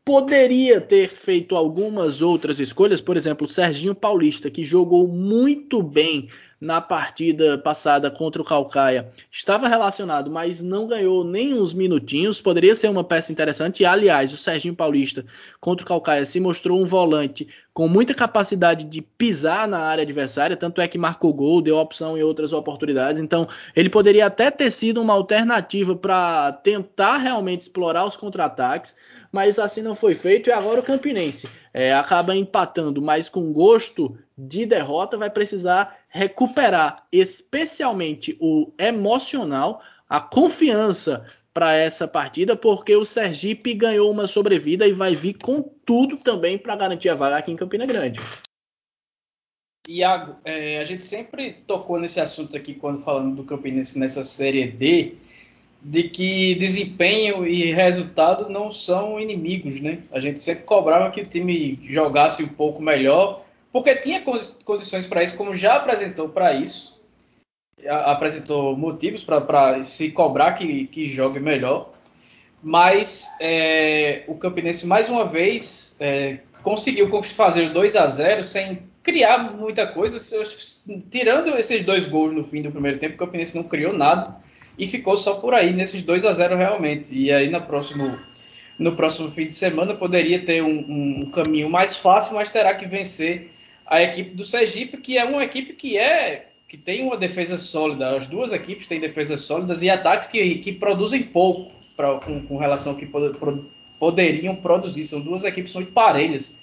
Poderia ter feito algumas outras escolhas, por exemplo, Serginho Paulista, que jogou muito bem na partida passada contra o Calcaia estava relacionado, mas não ganhou nem uns minutinhos. Poderia ser uma peça interessante. Aliás, o Serginho Paulista contra o Calcaia se mostrou um volante com muita capacidade de pisar na área adversária, tanto é que marcou gol, deu opção em outras oportunidades. Então, ele poderia até ter sido uma alternativa para tentar realmente explorar os contra-ataques mas assim não foi feito e agora o Campinense é, acaba empatando, mas com gosto de derrota vai precisar recuperar, especialmente o emocional, a confiança para essa partida, porque o Sergipe ganhou uma sobrevida e vai vir com tudo também para garantir a vaga aqui em Campina Grande. Iago, é, a gente sempre tocou nesse assunto aqui quando falando do Campinense nessa Série D, de que desempenho e resultado não são inimigos, né? A gente sempre cobrava que o time jogasse um pouco melhor, porque tinha condições para isso, como já apresentou para isso, apresentou motivos para se cobrar que, que jogue melhor, mas é, o Campinense mais uma vez é, conseguiu fazer 2 a 0 sem criar muita coisa, tirando esses dois gols no fim do primeiro tempo, o Campinense não criou nada e ficou só por aí nesses 2 a 0 realmente. E aí no próximo, no próximo fim de semana poderia ter um, um, caminho mais fácil, mas terá que vencer a equipe do Sergipe, que é uma equipe que é que tem uma defesa sólida. As duas equipes têm defesas sólidas e ataques que, que produzem pouco pra, com, com relação ao que pod, pro, poderiam produzir. São duas equipes muito parelhas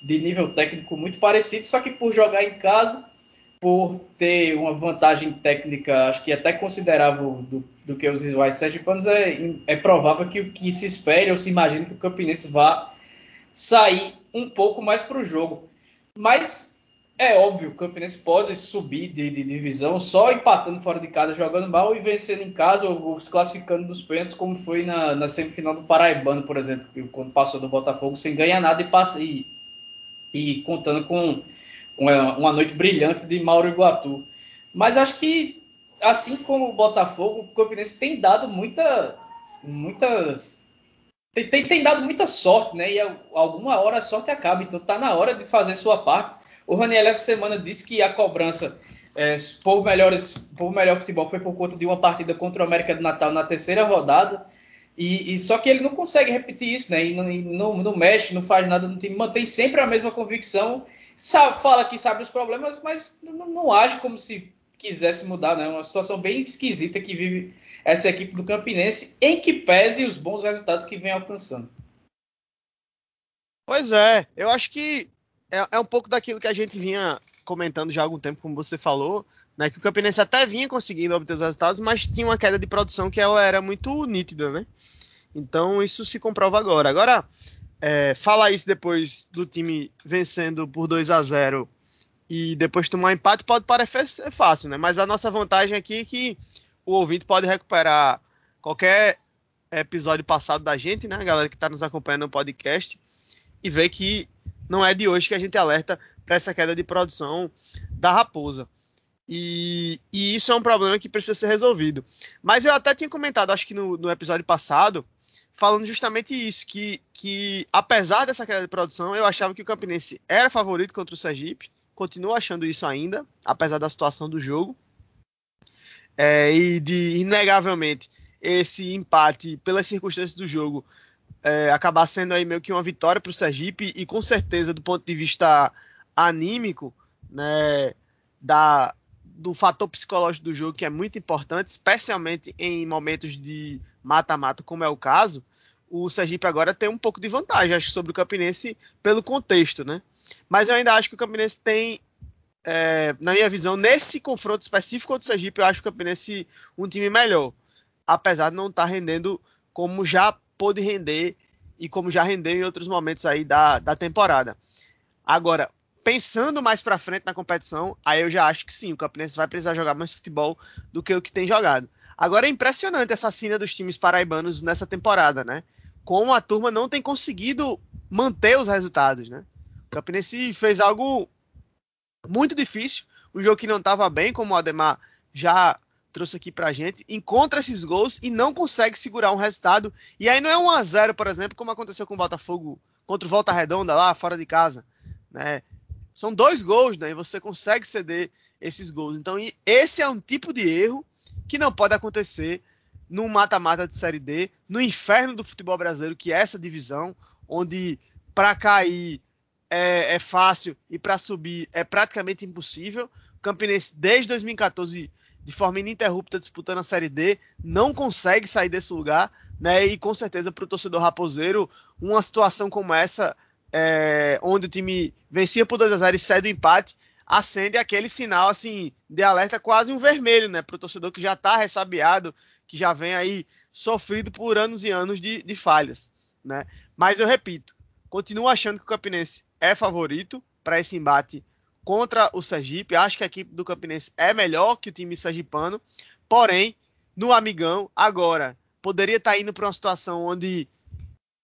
de nível técnico muito parecido, só que por jogar em casa, por ter uma vantagem técnica, acho que até considerável do, do que os rivais sergipanos, é, é provável que o que se espere ou se imagine que o Campinense vá sair um pouco mais para o jogo. Mas é óbvio, o Campinense pode subir de, de, divisão só empatando fora de casa, jogando mal e vencendo em casa ou, ou se classificando nos pênaltis, como foi na, na, semifinal do Paraibano, por exemplo, quando passou do Botafogo sem ganhar nada e, passa, e, e contando com uma, uma noite brilhante de Mauro Iguatu. Mas acho que, assim como o Botafogo, o Campinense tem dado muita, muitas. Tem, tem, tem, dado muita sorte, né? E alguma hora a sorte acaba. Então tá na hora de fazer sua parte. O Raniel essa semana disse que a cobrança é, por, melhores, por melhor futebol foi por conta de uma partida contra o América do Natal na terceira rodada. E, e, só que ele não consegue repetir isso, né? E não, e não, não mexe, não faz nada no time, mantém sempre a mesma convicção sabe, fala que sabe os problemas, mas não, não age como se quisesse mudar, né? Uma situação bem esquisita que vive essa equipe do Campinense, em que pese os bons resultados que vem alcançando. Pois é, eu acho que é, é, um pouco daquilo que a gente vinha comentando já há algum tempo, como você falou, né? Que o Campinense até vinha conseguindo obter os resultados, mas tinha uma queda de produção que ela era muito nítida, né? Então isso se comprova agora. Agora, é, falar isso depois do time vencendo por 2 a 0 e depois tomar empate pode parecer fácil, né? Mas a nossa vantagem aqui é que o ouvinte pode recuperar qualquer episódio passado da gente, né? A galera que está nos acompanhando no podcast e ver que não é de hoje que a gente alerta para essa queda de produção da Raposa. E, e, isso é um problema que precisa ser resolvido. Mas eu até tinha comentado, acho que no, no episódio passado, falando justamente isso, que, que apesar dessa queda de produção, eu achava que o Campinense era favorito contra o Sergipe, continuo achando isso ainda, apesar da situação do jogo. É, e de, inegavelmente, esse empate, pelas circunstâncias do jogo, é, acabar sendo aí meio que uma vitória para o Sergipe, e com certeza, do ponto de vista anímico, né, da, do fator psicológico do jogo, que é muito importante, especialmente em momentos de mata-mata, como é o caso, o Sergipe agora tem um pouco de vantagem, acho, sobre o Campinense pelo contexto, né? Mas eu ainda acho que o Campinense tem, é, na minha visão, nesse confronto específico contra o Sergipe, eu acho o Campinense um time melhor, apesar de não estar tá rendendo como já pôde render e como já rendeu em outros momentos aí da, da temporada. Agora, pensando mais para frente na competição, aí eu já acho que sim, o Campinense vai precisar jogar mais futebol do que o que tem jogado. Agora é impressionante essa cena dos times paraibanos nessa temporada, né? Como a turma não tem conseguido manter os resultados, né? O Campinense fez algo muito difícil, um jogo que não estava bem, como o Ademar já trouxe aqui pra gente, encontra esses gols e não consegue segurar um resultado. E aí não é 1 a 0 por exemplo, como aconteceu com o Botafogo contra o Volta Redonda lá, fora de casa, né? São dois gols, né? E você consegue ceder esses gols. Então, esse é um tipo de erro que não pode acontecer no mata-mata de Série D, no inferno do futebol brasileiro, que é essa divisão, onde para cair é, é, fácil e para subir é praticamente impossível. Campinense, desde 2014, de forma ininterrupta, disputando a Série D, não consegue sair desse lugar, né? E com certeza para o torcedor raposeiro, uma situação como essa, é, onde o time vencia por 2 a 0 e cede o empate, acende aquele sinal assim de alerta quase um vermelho, né, para o torcedor que já está ressabiado, que já vem aí sofrido por anos e anos de, de falhas, né? Mas eu repito, continuo achando que o Campinense é favorito para esse embate contra o Sergipe. Acho que a equipe do Campinense é melhor que o time sergipano, porém, no Amigão, agora, poderia estar tá indo para uma situação onde,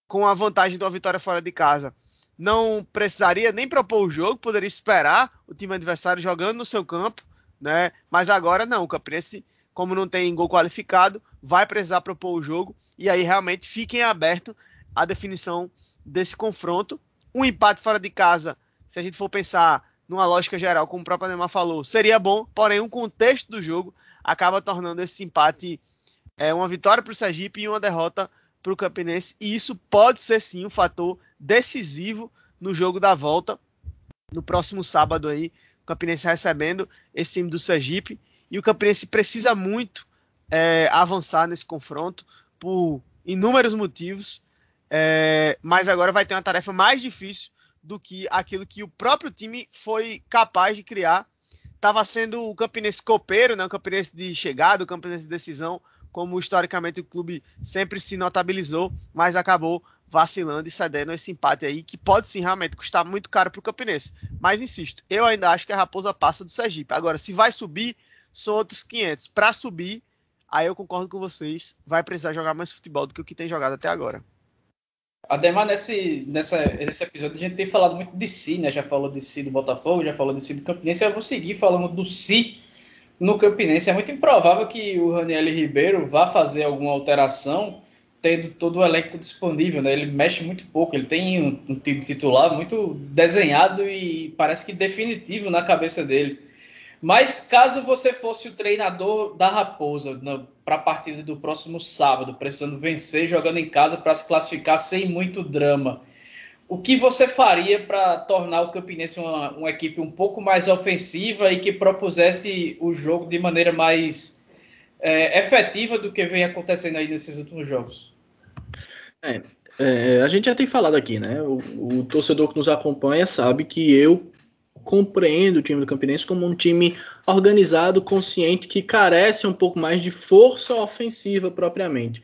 com a vantagem de uma vitória fora de casa, não precisaria nem propor o jogo, poderia esperar o time adversário jogando no seu campo, né? Mas agora não, o Campinense, como não tem gol qualificado, vai precisar propor o jogo e aí realmente fiquem aberto a definição desse confronto. Um empate fora de casa, se a gente for pensar numa lógica geral, como o próprio Neymar falou, seria bom, porém o contexto do jogo acaba tornando esse empate é, uma vitória para o Sergipe e uma derrota para o Campinense, e isso pode ser sim um fator decisivo no jogo da volta, no próximo sábado aí, o Campinense recebendo esse time do Sergipe, e o Campinense precisa muito é, avançar nesse confronto, por inúmeros motivos, é, mas agora vai ter uma tarefa mais difícil do que aquilo que o próprio time foi capaz de criar. Estava sendo o Campinense copeiro, né? o Campinense de chegada, o Campinense de decisão, como historicamente o clube sempre se notabilizou, mas acabou vacilando e cedendo esse empate aí, que pode sim realmente custar muito caro para o Campinense. Mas insisto, eu ainda acho que a Raposa passa do Sergipe. Agora, se vai subir, são outros 500. Para subir, aí eu concordo com vocês, vai precisar jogar mais futebol do que o que tem jogado até agora. Ademar, nesse, nessa, nesse episódio a gente tem falado muito de si, né? Já falou de si do Botafogo, já falou de si do Campinense. Eu vou seguir falando do si no Campinense. É muito improvável que o Raniel Ribeiro vá fazer alguma alteração tendo todo o elenco disponível, né? Ele mexe muito pouco, ele tem um, um time titular muito desenhado e parece que definitivo na cabeça dele. Mas caso você fosse o treinador da Raposa para a partida do próximo sábado, precisando vencer, jogando em casa para se classificar sem muito drama, o que você faria para tornar o Campinense uma, uma, equipe um pouco mais ofensiva e que propusesse o jogo de maneira mais é, efetiva do que vem acontecendo aí nesses últimos jogos? É, é, a gente já tem falado aqui, né? O, o torcedor que nos acompanha sabe que eu compreendo o time do Campinense como um time organizado, consciente, que carece um pouco mais de força ofensiva propriamente.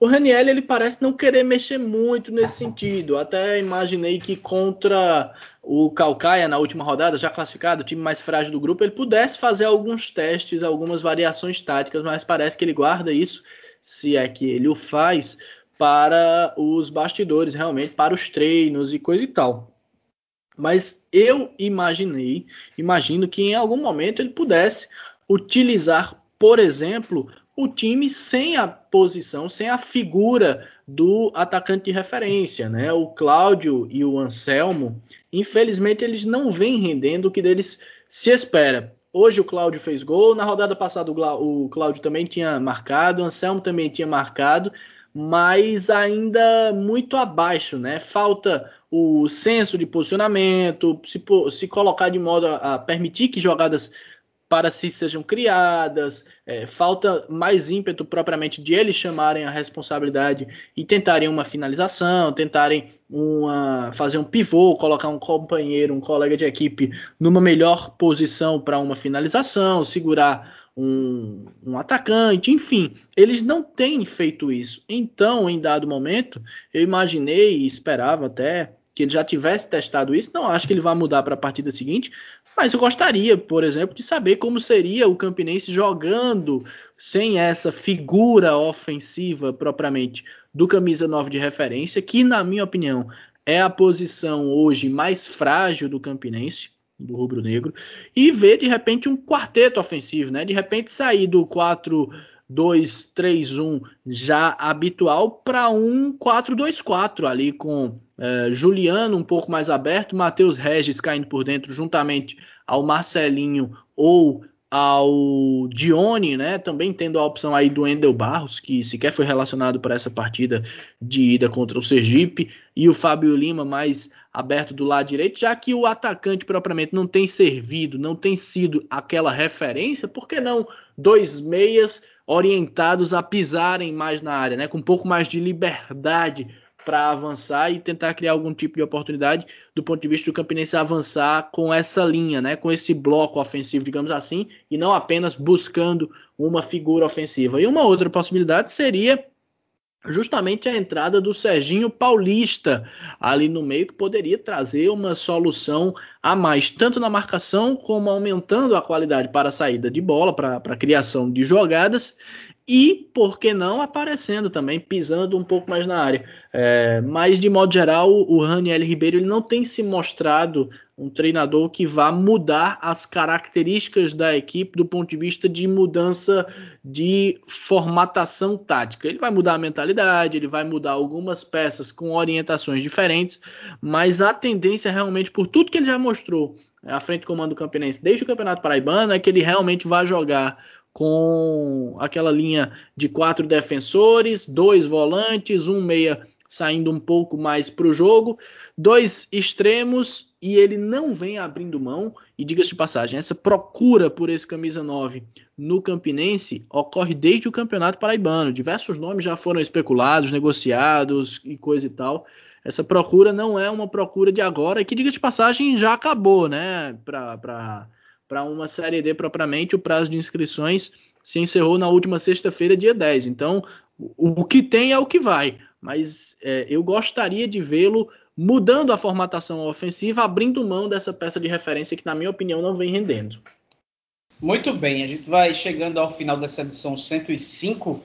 O Raniel ele parece não querer mexer muito nesse sentido. Até imaginei que contra o Calcaia na última rodada, já classificado, o time mais frágil do grupo, ele pudesse fazer alguns testes, algumas variações táticas, mas parece que ele guarda isso, se é que ele o faz, para os bastidores, realmente, para os treinos e coisa e tal. Mas eu imaginei, imagino que em algum momento ele pudesse utilizar, por exemplo, o time sem a posição, sem a figura do atacante de referência, né? O Cláudio e o Anselmo, infelizmente eles não vêm rendendo o que deles se espera. Hoje o Cláudio fez gol, na rodada passada o Cláudio também tinha marcado, o Anselmo também tinha marcado, mas ainda muito abaixo, né? Falta o senso de posicionamento, se, se colocar de modo a, a permitir que jogadas para si sejam criadas, é, falta mais ímpeto propriamente de eles chamarem a responsabilidade e tentarem uma finalização, tentarem uma, fazer um pivô, colocar um companheiro, um colega de equipe numa melhor posição para uma finalização, segurar um, um, atacante, enfim, eles não têm feito isso. Então, em dado momento, eu imaginei e esperava até que ele já tivesse testado isso. Não acho que ele vai mudar para a partida seguinte, mas eu gostaria, por exemplo, de saber como seria o Campinense jogando sem essa figura ofensiva propriamente do camisa 9 de referência, que na minha opinião é a posição hoje mais frágil do Campinense, do rubro negro, e ver de repente um quarteto ofensivo, né? De repente sair do 4 2-3-1 já habitual para um 4-2-4 ali com é, Juliano um pouco mais aberto, Matheus Regis caindo por dentro juntamente ao Marcelinho ou ao Dione, né? Também tendo a opção aí do Endel Barros, que sequer foi relacionado para essa partida de ida contra o Sergipe, e o Fábio Lima mais aberto do lado direito, já que o atacante propriamente não tem servido, não tem sido aquela referência, por que não dois meias orientados a pisarem mais na área, né? Com um pouco mais de liberdade para avançar e tentar criar algum tipo de oportunidade do ponto de vista do Campinense avançar com essa linha, né, com esse bloco ofensivo, digamos assim, e não apenas buscando uma figura ofensiva. E uma outra possibilidade seria justamente a entrada do Serginho Paulista ali no meio que poderia trazer uma solução a mais, tanto na marcação como aumentando a qualidade para a saída de bola, para a criação de jogadas e, por que não, aparecendo também, pisando um pouco mais na área. É, mas, de modo geral, o Raniel Ribeiro ele não tem se mostrado um treinador que vá mudar as características da equipe do ponto de vista de mudança de formatação tática. Ele vai mudar a mentalidade, ele vai mudar algumas peças com orientações diferentes, mas a tendência realmente, por tudo que ele já mostrou à frente do comando do Campinense desde o Campeonato Paraibano, é que ele realmente vai jogar com aquela linha de quatro defensores, dois volantes, um meia saindo um pouco mais para o jogo, dois extremos e ele não vem abrindo mão. E diga-se de passagem, essa procura por esse camisa 9 no Campinense ocorre desde o Campeonato Paraibano. Diversos nomes já foram especulados, negociados e coisa e tal. essa procura não é uma procura de agora, que, diga de passagem, já acabou, né? Para uma Série D propriamente, o prazo de inscrições se encerrou na última sexta-feira, dia 10. Então, o, o, que tem é o que vai. Mas é, eu gostaria de vê-lo mudando a formatação ofensiva, abrindo mão dessa peça de referência que, na minha opinião, não vem rendendo. Muito bem, a gente vai chegando ao final dessa edição 105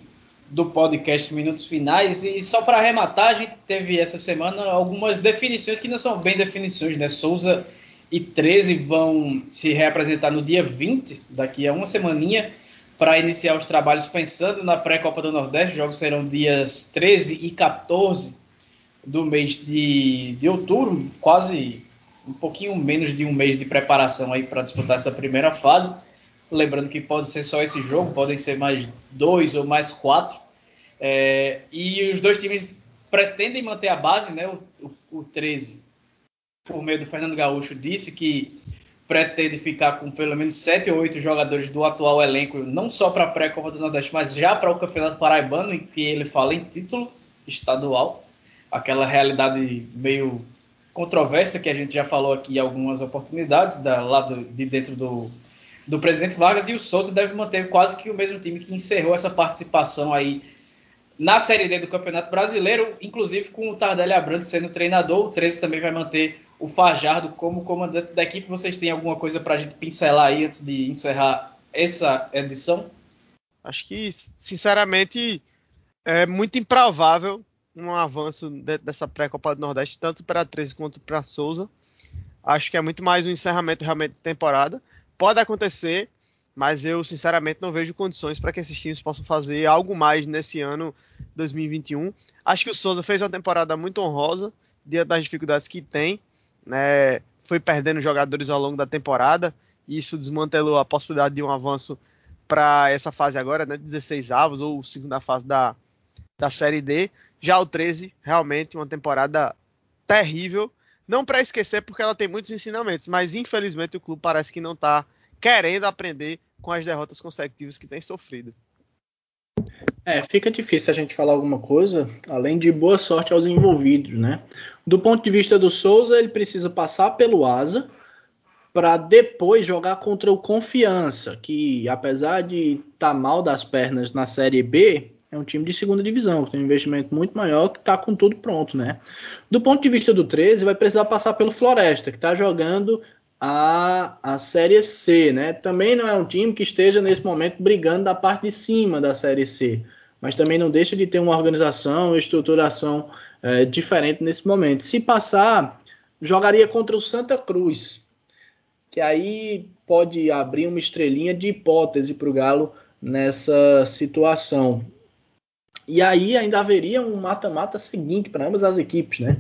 do podcast Minutos Finais. E só para arrematar, a gente teve essa semana algumas definições que não são bem definições, né? Souza e 13 vão se reapresentar no dia 20, daqui a uma semaninha, para iniciar os trabalhos pensando na pré-Copa do Nordeste. Os jogos serão dias 13 e 14 do mês de, de outubro, quase um pouquinho menos de um mês de preparação aí para disputar essa primeira fase. Lembrando que pode ser só esse jogo, podem ser mais dois ou mais quatro. É, e os dois times pretendem manter a base, né? O, o, o 13, por meio do Fernando Gaúcho, disse que pretende ficar com pelo menos sete ou oito jogadores do atual elenco, não só para a pré-Copa do Nordeste, mas já para o Campeonato Paraibano, em que ele fala em título estadual. Aquela realidade meio controversa que a gente já falou aqui algumas oportunidades, da, lá do, de dentro do, do presidente Vargas, e o Souza deve manter quase que o mesmo time que encerrou essa participação aí na Série D do Campeonato Brasileiro, inclusive com o Tardelli Abrantes sendo treinador. O 13 também vai manter o Fajardo como comandante da equipe. Vocês têm alguma coisa para a gente pincelar aí antes de encerrar essa edição? Acho que, sinceramente, é muito improvável um avanço dessa pré-Copa do Nordeste, tanto para 13 quanto para Souza. Acho que é muito mais um encerramento realmente de temporada. Pode acontecer, mas eu sinceramente não vejo condições para que esses times possam fazer algo mais nesse ano 2021. Acho que o Souza fez uma temporada muito honrosa, diante das dificuldades que tem, né? Foi perdendo jogadores ao longo da temporada, e isso desmantelou a possibilidade de um avanço para essa fase agora, né? 16 avos ou segunda fase da, da Série D. Já o 13, realmente uma temporada terrível não para esquecer, porque ela tem muitos ensinamentos, mas infelizmente o clube parece que não está querendo aprender com as derrotas consecutivas que tem sofrido. É, fica difícil a gente falar alguma coisa, além de boa sorte aos envolvidos, né? Do ponto de vista do Souza, ele precisa passar pelo Asa para depois jogar contra o Confiança, que apesar de estar tá mal das pernas na Série B, é um time de segunda divisão, que tem um investimento muito maior, que está com tudo pronto, né? Do ponto de vista do 13, vai precisar passar pelo Floresta, que está jogando a, a Série C, né? Também não é um time que esteja nesse momento brigando da parte de cima da Série C, mas também não deixa de ter uma organização, uma estruturação é, diferente nesse momento. Se passar, jogaria contra o Santa Cruz, que aí pode abrir uma estrelinha de hipótese para o Galo nessa situação. E aí ainda haveria um mata-mata seguinte para ambas as equipes, né?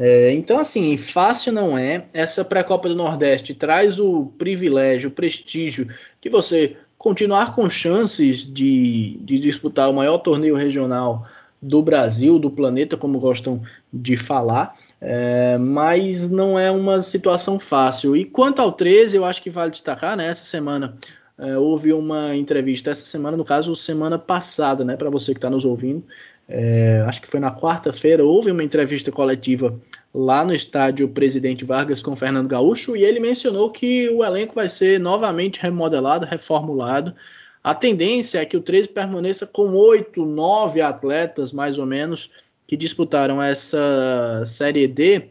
É, então, assim, fácil não é. Essa pré-copa do Nordeste traz o privilégio, o prestígio de você continuar com chances de, de disputar o maior torneio regional do Brasil, do planeta, como gostam de falar. É, mas não é uma situação fácil. E quanto ao 13, eu acho que vale destacar, né? Essa semana é, houve uma entrevista essa semana, no caso, semana passada, né? Para você que está nos ouvindo, é, acho que foi na quarta-feira, houve uma entrevista coletiva lá no estádio Presidente Vargas com Fernando Gaúcho e ele mencionou que o elenco vai ser novamente remodelado, reformulado. A tendência é que o 13 permaneça com oito, nove atletas, mais ou menos, que disputaram essa Série D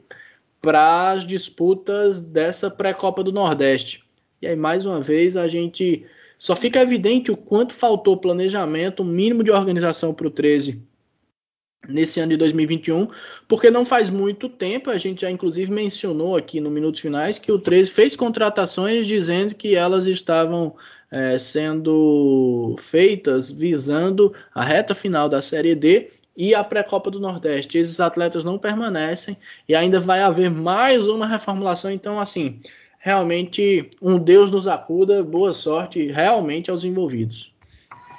para as disputas dessa pré-Copa do Nordeste. E aí, mais uma vez, a gente só fica evidente o quanto faltou planejamento, um mínimo de organização para o 13 nesse ano de 2021, porque não faz muito tempo, a gente já inclusive mencionou aqui no Minutos Finais que o 13 fez contratações dizendo que elas estavam é, sendo feitas visando a reta final da Série D e a pré-copa do Nordeste. Esses atletas não permanecem e ainda vai haver mais uma reformulação, então assim, realmente um Deus nos acuda, boa sorte realmente aos envolvidos.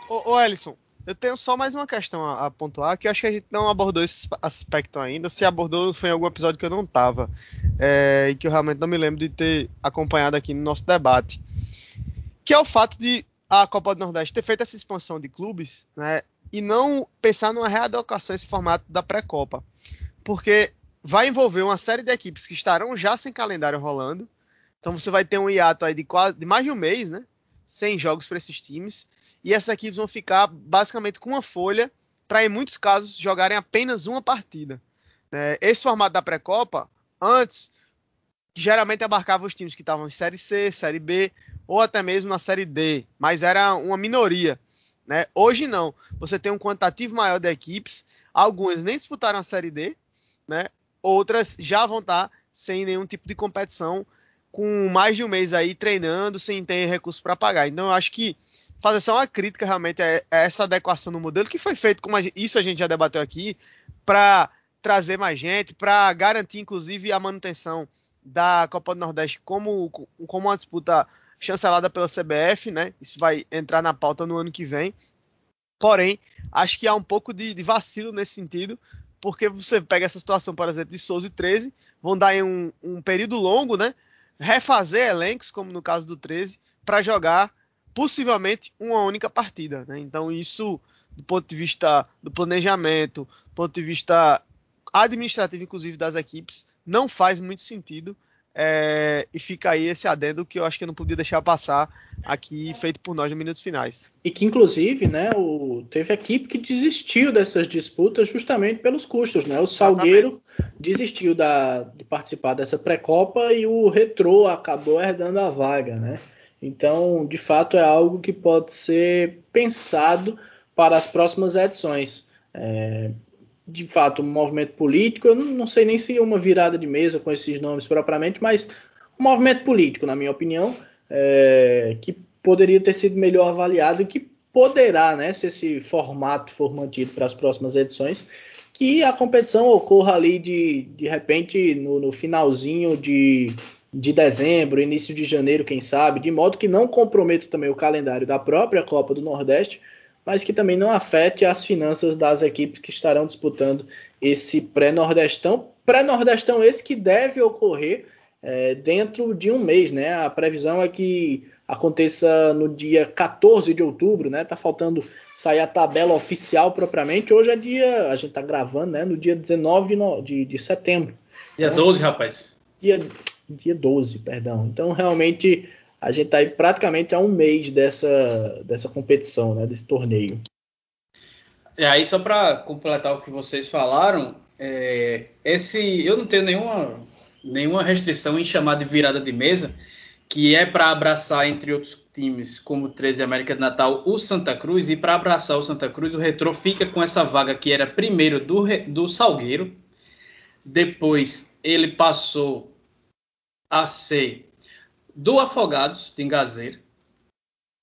Ô, ô Ellison, eu tenho só mais uma questão a, a, pontuar, que eu acho que a gente não abordou esse aspecto ainda. Se abordou, foi em algum episódio que eu não estava, é, e que eu realmente não me lembro de ter acompanhado aqui no nosso debate. Que é o fato de a Copa do Nordeste ter feito essa expansão de clubes, né, e não pensar numa readequação esse formato da pré-Copa. Porque vai envolver uma série de equipes que estarão já sem calendário rolando. Então você vai ter um hiato aí de, quase, de mais de um mês, né? Sem jogos para esses times. E essas equipes vão ficar basicamente com uma folha para, em muitos casos, jogarem apenas uma partida. É, esse formato da pré-copa, antes, geralmente abarcava os times que estavam em Série C, Série B ou até mesmo na Série D, mas era uma minoria. Né? Hoje não. Você tem um quantitativo maior de equipes, algumas nem disputaram a Série D, né? outras já vão estar sem nenhum tipo de competição, com mais de um mês aí treinando, sem ter recurso para pagar. Então eu acho que fazer só uma crítica realmente a essa adequação no modelo que foi feito, como a gente, isso a gente já debateu aqui, para trazer mais gente, para garantir inclusive a manutenção da Copa do Nordeste como, como uma disputa chancelada pela CBF, né? Isso vai entrar na pauta no ano que vem. Porém, acho que há um pouco de, de vacilo nesse sentido, porque você pega essa situação, por exemplo, de Souza e 13, vão dar em um, um período longo, né? Refazer elencos, como no caso do 13, para jogar possivelmente uma única partida. Né? Então, isso, do ponto de vista do planejamento, do ponto de vista administrativo, inclusive, das equipes, não faz muito sentido. É, e fica aí esse adendo que eu acho que eu não podia deixar passar aqui, feito por nós nos minutos finais. E que, inclusive, né, o, teve equipe que desistiu dessas disputas justamente pelos custos. Né? O Salgueiro Exatamente. desistiu da, de participar dessa pré-copa e o Retrô acabou herdando a vaga. Né? Então, de fato, é algo que pode ser pensado para as próximas edições. É, de fato, um movimento político, eu não, não sei nem se é uma virada de mesa com esses nomes propriamente, mas um movimento político, na minha opinião, é, que poderia ter sido melhor avaliado e que poderá, né, se esse formato for mantido para as próximas edições, que a competição ocorra ali de, de repente no, no finalzinho de, de dezembro, início de janeiro, quem sabe, de modo que não comprometa também o calendário da própria Copa do Nordeste, mas que também não afete as finanças das equipes que estarão disputando esse pré-nordestão. Pré-nordestão esse que deve ocorrer é, dentro de um mês, né? A previsão é que aconteça no dia 14 de outubro, né? Tá faltando sair a tabela oficial propriamente. Hoje é dia, a gente tá gravando, né? No dia 19 de, no, de, de setembro. Dia então, 12, rapaz. Dia, dia 12, perdão. Então, realmente, a gente está aí praticamente há um mês dessa, dessa competição, né, desse torneio. E aí, só para completar o que vocês falaram, é, esse eu não tenho nenhuma, nenhuma restrição em chamar de virada de mesa, que é para abraçar, entre outros times, como o 13 América de Natal, o Santa Cruz, e para abraçar o Santa Cruz, o Retro fica com essa vaga que era primeiro do, do Salgueiro, depois ele passou a ser do Afogados, de Engazeira,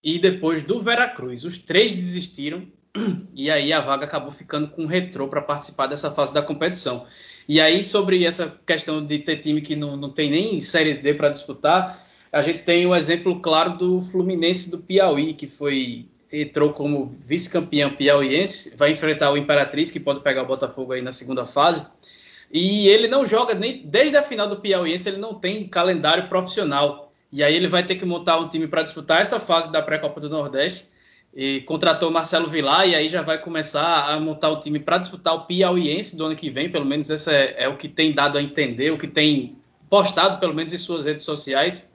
e depois do Veracruz. Os três desistiram e aí a vaga acabou ficando com o Retrô para participar dessa fase da competição. E aí, sobre essa questão de ter time que não, não tem nem Série D para disputar, a gente tem o exemplo claro do Fluminense do Piauí, que foi entrou como vice-campeão piauiense, vai enfrentar o Imperatriz, que pode pegar o Botafogo aí na segunda fase. E ele não joga nem desde a final do Piauiense, ele não tem calendário profissional. E aí ele vai ter que montar um time para disputar essa fase da pré-copa do Nordeste. E contratou Marcelo Vilar e aí já vai começar a montar o time para disputar o Piauiense do ano que vem. Pelo menos esse é, é, o que tem dado a entender, o que tem postado, pelo menos em suas redes sociais,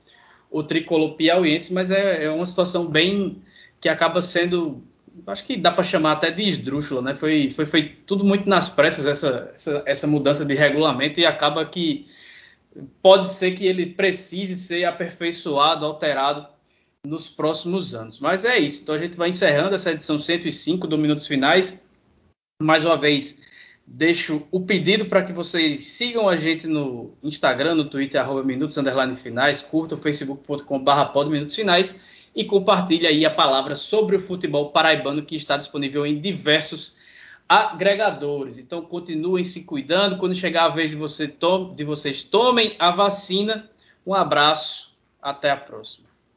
o tricolor piauiense. Mas é, é uma situação bem que acaba sendo acho que dá para chamar até de esdrúxula, né? Foi, foi feito tudo muito nas pressas essa, essa, essa, mudança de regulamento e acaba que pode ser que ele precise ser aperfeiçoado, alterado nos próximos anos. Mas é isso. Então a gente vai encerrando essa edição 105 do Minutos Finais. Mais uma vez, deixo o pedido para que vocês sigam a gente no Instagram, no Twitter, arroba Minutos Underline Finais, curta o facebook.com.br Minutos Finais e compartilhe aí a palavra sobre o futebol paraibano que está disponível em diversos agregadores. Então continuem se cuidando. Quando chegar a vez de, você de vocês tomem a vacina. Um abraço, até a próxima.